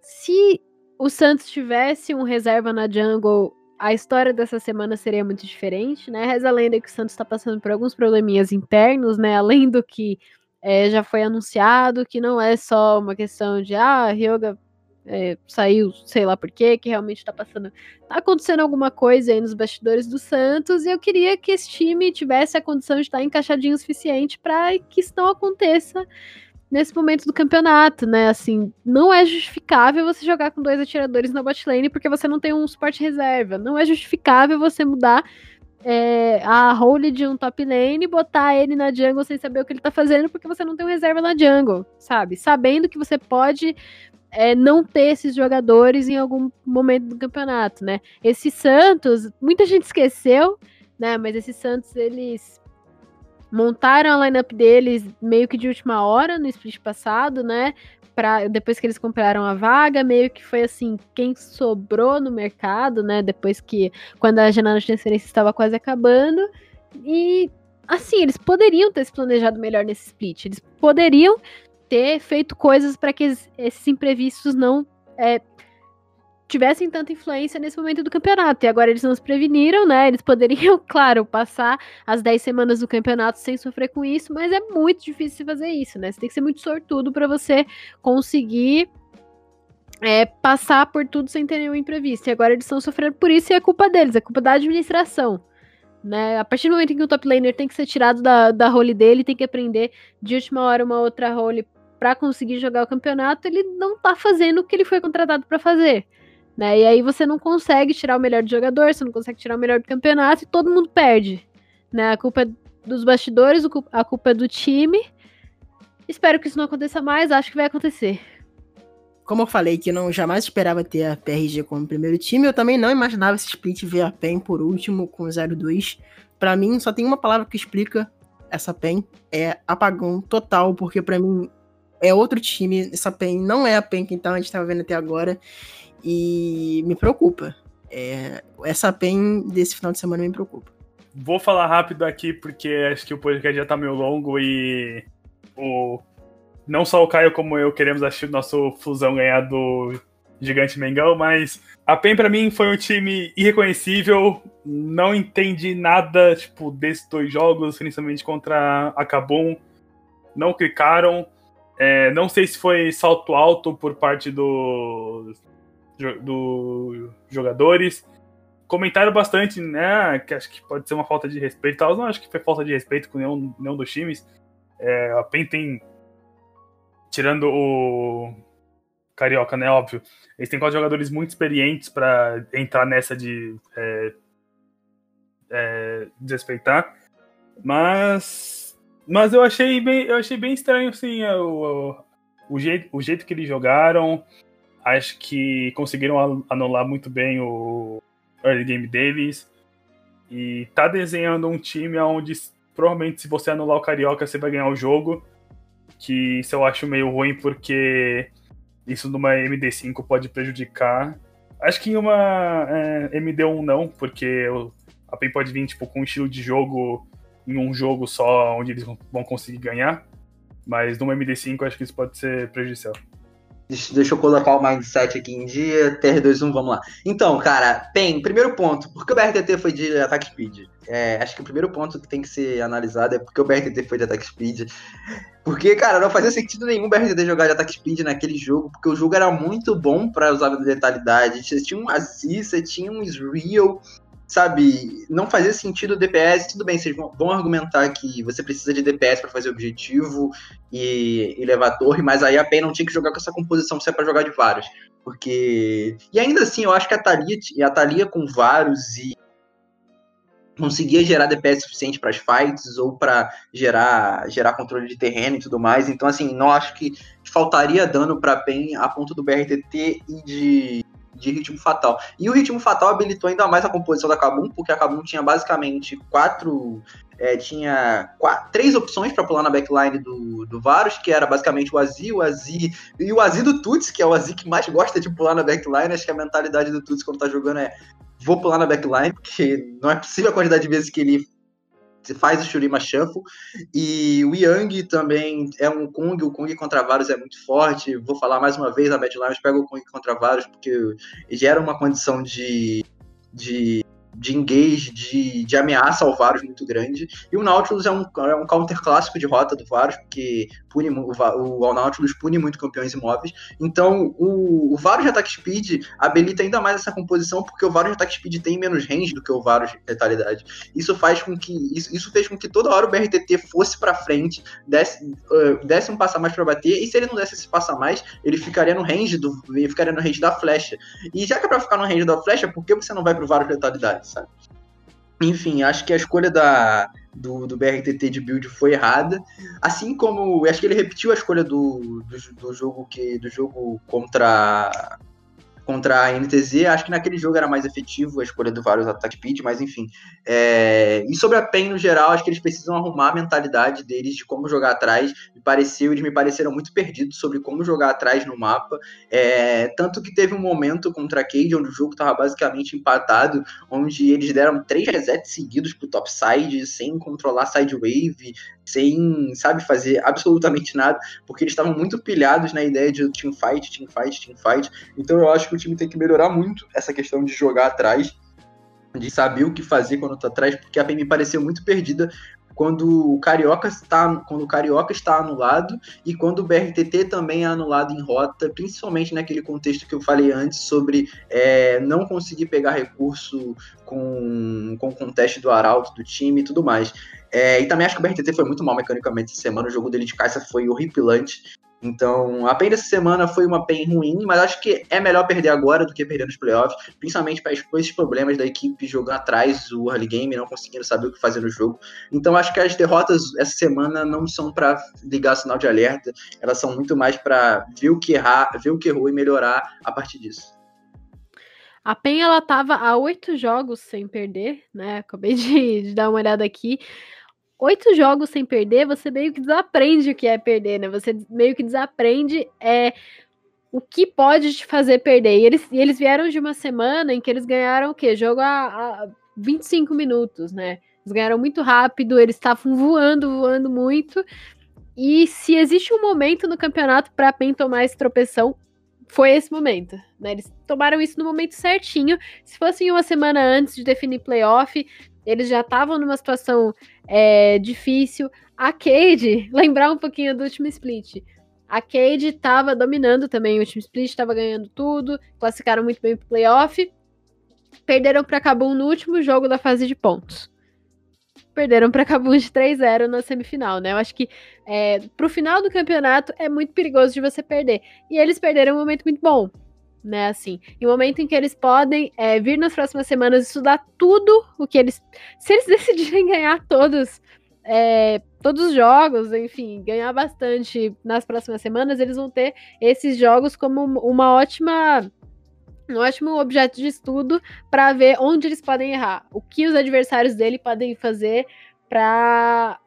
Speaker 4: Se o Santos tivesse um reserva na jungle, a história dessa semana seria muito diferente, né? Reza a lenda que o Santos está passando por alguns probleminhas internos, né? Além do que é, já foi anunciado, que não é só uma questão de ah, Ryoga é, saiu, sei lá por quê, que realmente tá passando. Tá acontecendo alguma coisa aí nos bastidores do Santos e eu queria que esse time tivesse a condição de estar encaixadinho o suficiente para que isso não aconteça nesse momento do campeonato, né? Assim, não é justificável você jogar com dois atiradores na botlane porque você não tem um suporte reserva. Não é justificável você mudar é, a role de um top lane e botar ele na jungle sem saber o que ele tá fazendo porque você não tem um reserva na jungle, sabe? Sabendo que você pode é, não ter esses jogadores em algum momento do campeonato, né? Esse Santos, muita gente esqueceu, né? Mas esses Santos, eles montaram a lineup deles meio que de última hora no split passado, né? Pra, depois que eles compraram a vaga, meio que foi assim, quem sobrou no mercado, né? Depois que, quando a janela de transferência estava quase acabando. E, assim, eles poderiam ter se planejado melhor nesse split. Eles poderiam ter feito coisas para que esses imprevistos não é, tivessem tanta influência nesse momento do campeonato. E agora eles não se preveniram, né? Eles poderiam, claro, passar as 10 semanas do campeonato sem sofrer com isso, mas é muito difícil fazer isso, né? Você tem que ser muito sortudo para você conseguir é, passar por tudo sem ter nenhum imprevisto. E agora eles estão sofrendo por isso e é culpa deles, é culpa da administração. Né? A partir do momento em que o top laner tem que ser tirado da, da role dele, tem que aprender de última hora uma outra role para conseguir jogar o campeonato, ele não tá fazendo o que ele foi contratado para fazer. Né? E aí você não consegue tirar o melhor do jogador, você não consegue tirar o melhor do campeonato e todo mundo perde. Né? A culpa é dos bastidores, a culpa é do time. Espero que isso não aconteça mais, acho que vai acontecer.
Speaker 1: Como eu falei que não jamais esperava ter a PRG como primeiro time, eu também não imaginava esse split ver a PEN por último com 0-2. Para mim, só tem uma palavra que explica essa PEN, é apagão total, porque para mim é outro time, essa PEN não é a PEN que então a gente tava vendo até agora, e me preocupa. É, essa PEN desse final de semana me preocupa.
Speaker 2: Vou falar rápido aqui, porque acho que o podcast já tá meio longo e o não só o Caio como eu queremos assistir o nosso Fusão ganhar do Gigante Mengão, mas a PEN para mim foi um time irreconhecível, não entendi nada, tipo, desses dois jogos, principalmente contra a Kabum, não clicaram, é, não sei se foi salto alto por parte dos do jogadores, comentaram bastante, né, que acho que pode ser uma falta de respeito tal, não acho que foi falta de respeito com nenhum, nenhum dos times, é, a PEN tem tirando o Carioca, né? Óbvio. Eles têm quatro jogadores muito experientes para entrar nessa de é, é, desrespeitar. Mas. Mas eu achei bem, eu achei bem estranho, assim, o, o, jeito, o jeito que eles jogaram. Acho que conseguiram anular muito bem o early game deles. E tá desenhando um time onde provavelmente se você anular o Carioca, você vai ganhar o jogo que isso eu acho meio ruim porque isso numa MD5 pode prejudicar. Acho que em uma é, MD1 não, porque a PEN pode vir tipo, com um estilo de jogo em um jogo só onde eles vão conseguir ganhar. Mas numa MD5 acho que isso pode ser prejudicial.
Speaker 3: Deixa eu colocar o mindset aqui em dia. TR21, vamos lá. Então, cara, PEN, primeiro ponto. Por que o BRTT foi de ataque speed? É, acho que o primeiro ponto que tem que ser analisado é porque o BRTT foi de ataque speed. Porque, cara, não fazia sentido nenhum o BRTT jogar de ataque speed naquele jogo, porque o jogo era muito bom para usar letalidade. Você tinha um Aziz, você tinha um Israel, sabe? Não fazia sentido o DPS. Tudo bem, vocês vão argumentar que você precisa de DPS para fazer objetivo e, e, levar a torre, mas aí a PEN não tinha que jogar com essa composição se é pra jogar de vários. Porque. E ainda assim, eu acho que a Thalia, a Thalia com vários e conseguia gerar DPS suficiente para as fights ou para gerar gerar controle de terreno e tudo mais. Então, assim, não acho que faltaria dano para PEN a ponto do BRTT e de, de ritmo fatal. E o ritmo fatal habilitou ainda mais a composição da Kabum, porque a Kabum tinha basicamente quatro. É, tinha quatro, três opções para pular na backline do, do Varus, que era basicamente o Azi, o Azi e o Azi do Tuts, que é o Azi que mais gosta de pular na backline. Acho que a mentalidade do Tuts quando tá jogando é vou pular na backline, porque não é possível a quantidade de vezes que ele faz o Shurima Shuffle. E o Yang também é um Kong, o Kong contra vários é muito forte. Vou falar mais uma vez, a Bad Lions pega o Kong contra vários, porque gera uma condição de, de de engage, de, de ameaça ao Varus muito grande. E o Nautilus é um, é um counter clássico de rota do Varus, porque pune, o, o, Nautilus pune muito campeões imóveis. Então, o, o Varus de ataque speed habilita ainda mais essa composição, porque o Varus de ataque speed tem menos range do que o Varus de letalidade. Isso faz com que isso, isso fez com que toda hora o BRTT fosse para frente, desse, uh, desse um passo a mais para bater, e se ele não desse esse passo a mais, ele ficaria no range do ficaria no range da flecha. E já que é para ficar no range da flecha, por que você não vai pro Varus de letalidade, sabe? Enfim, acho que a escolha da, do, do BRTT de build foi errada. Assim como acho que ele repetiu a escolha do, do, do jogo que do jogo contra contra a NTZ, acho que naquele jogo era mais efetivo a escolha do vários attack speed, mas enfim. É... E sobre a PEN no geral, acho que eles precisam arrumar a mentalidade deles de como jogar atrás. Me pareceu, eles me pareceram muito perdidos sobre como jogar atrás no mapa. É... Tanto que teve um momento contra a Cade, onde o jogo estava basicamente empatado, onde eles deram três resets seguidos pro topside, sem controlar side wave, sem, sabe, fazer absolutamente nada, porque eles estavam muito pilhados na ideia de team fight, team fight, team fight. Então eu acho que o time tem que melhorar muito essa questão de jogar atrás, de saber o que fazer quando tá atrás, porque a PM pareceu muito perdida quando o Carioca está, quando o Carioca está anulado e quando o BRTT também é anulado em rota, principalmente naquele contexto que eu falei antes sobre é, não conseguir pegar recurso com, com o conteste do Arauto, do time e tudo mais. É, e também acho que o BRTT foi muito mal mecanicamente essa semana, o jogo dele de caixa foi horripilante. Então, a PEN dessa semana foi uma PEN ruim, mas acho que é melhor perder agora do que perder nos playoffs, principalmente para expor esses problemas da equipe jogando atrás o early game, não conseguindo saber o que fazer no jogo. Então, acho que as derrotas essa semana não são para ligar sinal de alerta, elas são muito mais para ver o que errar, ver o que errou e melhorar a partir disso.
Speaker 4: A PEN ela tava a oito jogos sem perder, né? Acabei de, de dar uma olhada aqui oito jogos sem perder, você meio que desaprende o que é perder, né? Você meio que desaprende é, o que pode te fazer perder. E eles, e eles vieram de uma semana em que eles ganharam o quê? Jogo a, a 25 minutos, né? Eles ganharam muito rápido, eles estavam voando, voando muito. E se existe um momento no campeonato para PEN tomar esse tropeção, foi esse momento. Né? Eles tomaram isso no momento certinho. Se fosse uma semana antes de definir playoff, eles já estavam numa situação é, difícil. A Cade, lembrar um pouquinho do último split. A Cade estava dominando também o último split, estava ganhando tudo, classificaram muito bem pro playoff. Perderam para Cabum no último jogo da fase de pontos. Perderam para Cabum de 3-0 na semifinal, né? Eu acho que é, pro final do campeonato é muito perigoso de você perder. E eles perderam um momento muito bom né? Assim, em momento em que eles podem é, vir nas próximas semanas estudar tudo o que eles. Se eles decidirem ganhar todos. É, todos os jogos, enfim, ganhar bastante nas próximas semanas, eles vão ter esses jogos como uma ótima um ótimo objeto de estudo para ver onde eles podem errar, o que os adversários dele podem fazer para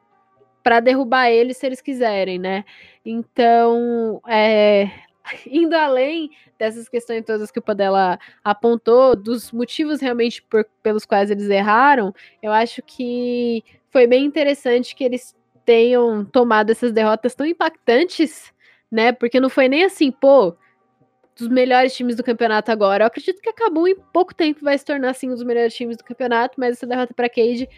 Speaker 4: para derrubar eles se eles quiserem, né? Então, é, indo além dessas questões todas que o Padela apontou, dos motivos realmente por, pelos quais eles erraram, eu acho que foi bem interessante que eles tenham tomado essas derrotas tão impactantes, né? Porque não foi nem assim, pô, dos melhores times do campeonato agora. Eu acredito que acabou em pouco tempo vai se tornar assim um dos melhores times do campeonato, mas essa derrota para Cade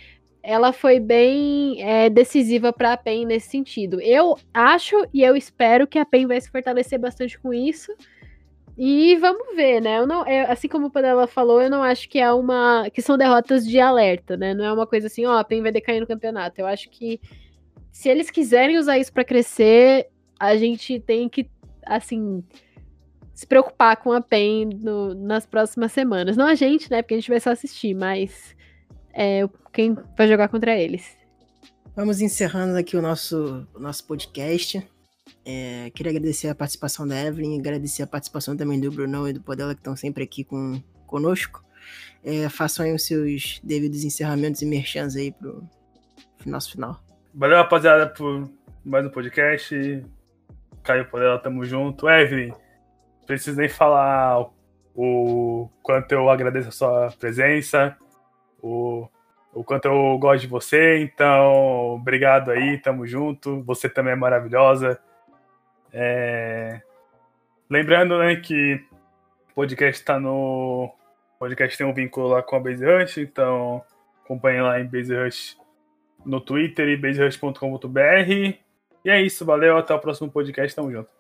Speaker 4: ela foi bem é, decisiva para a PEN nesse sentido. Eu acho e eu espero que a PEN vai se fortalecer bastante com isso. E vamos ver, né? Eu não, é, assim como o Panela falou, eu não acho que é uma. que são derrotas de alerta, né? Não é uma coisa assim, ó, a PEN vai decair no campeonato. Eu acho que se eles quiserem usar isso para crescer, a gente tem que, assim, se preocupar com a PEN no, nas próximas semanas. Não a gente, né? Porque a gente vai só assistir, mas é, quem vai jogar contra eles.
Speaker 1: Vamos encerrando aqui o nosso, o nosso podcast. É, queria agradecer a participação da Evelyn, agradecer a participação também do Brunão e do Podela, que estão sempre aqui com, conosco. É, façam aí os seus devidos encerramentos e merchans aí pro nosso final.
Speaker 2: Valeu, rapaziada, por mais um podcast. Caio Podela, tamo junto. Evelyn, preciso nem falar o quanto eu agradeço a sua presença o, o quanto eu gosto de você. Então, obrigado aí, tamo junto. Você também é maravilhosa. É... Lembrando né, que o podcast está no. O podcast tem um vínculo lá com a Base Rush, então acompanhe lá em Base Rush no Twitter e baserush.com.br. E é isso, valeu, até o próximo podcast, tamo junto.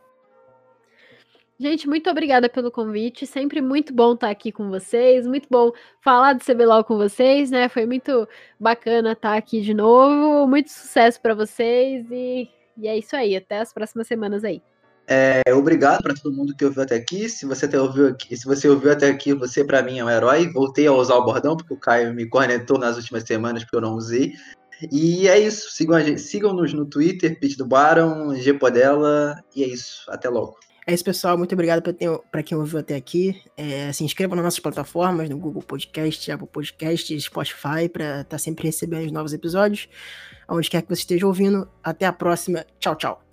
Speaker 4: Gente, muito obrigada pelo convite. Sempre muito bom estar aqui com vocês. Muito bom falar do CBLOL com vocês, né? Foi muito bacana estar aqui de novo. Muito sucesso para vocês e, e, é isso aí. Até as próximas semanas aí.
Speaker 3: É, obrigado para todo mundo que ouviu até aqui. Se você até ouviu aqui, se você ouviu até aqui, você para mim é um herói. Voltei a usar o bordão porque o Caio me cornetou nas últimas semanas porque eu não usei. E é isso. Sigam sigam-nos no Twitter, Pit do Baron, G Podela e é isso. Até logo.
Speaker 1: É isso, pessoal. Muito obrigado para quem ouviu até aqui. É, se inscreva nas nossas plataformas, no Google Podcast, Apple Podcast, Spotify, para estar tá sempre recebendo os novos episódios. Onde quer que você esteja ouvindo. Até a próxima. Tchau, tchau.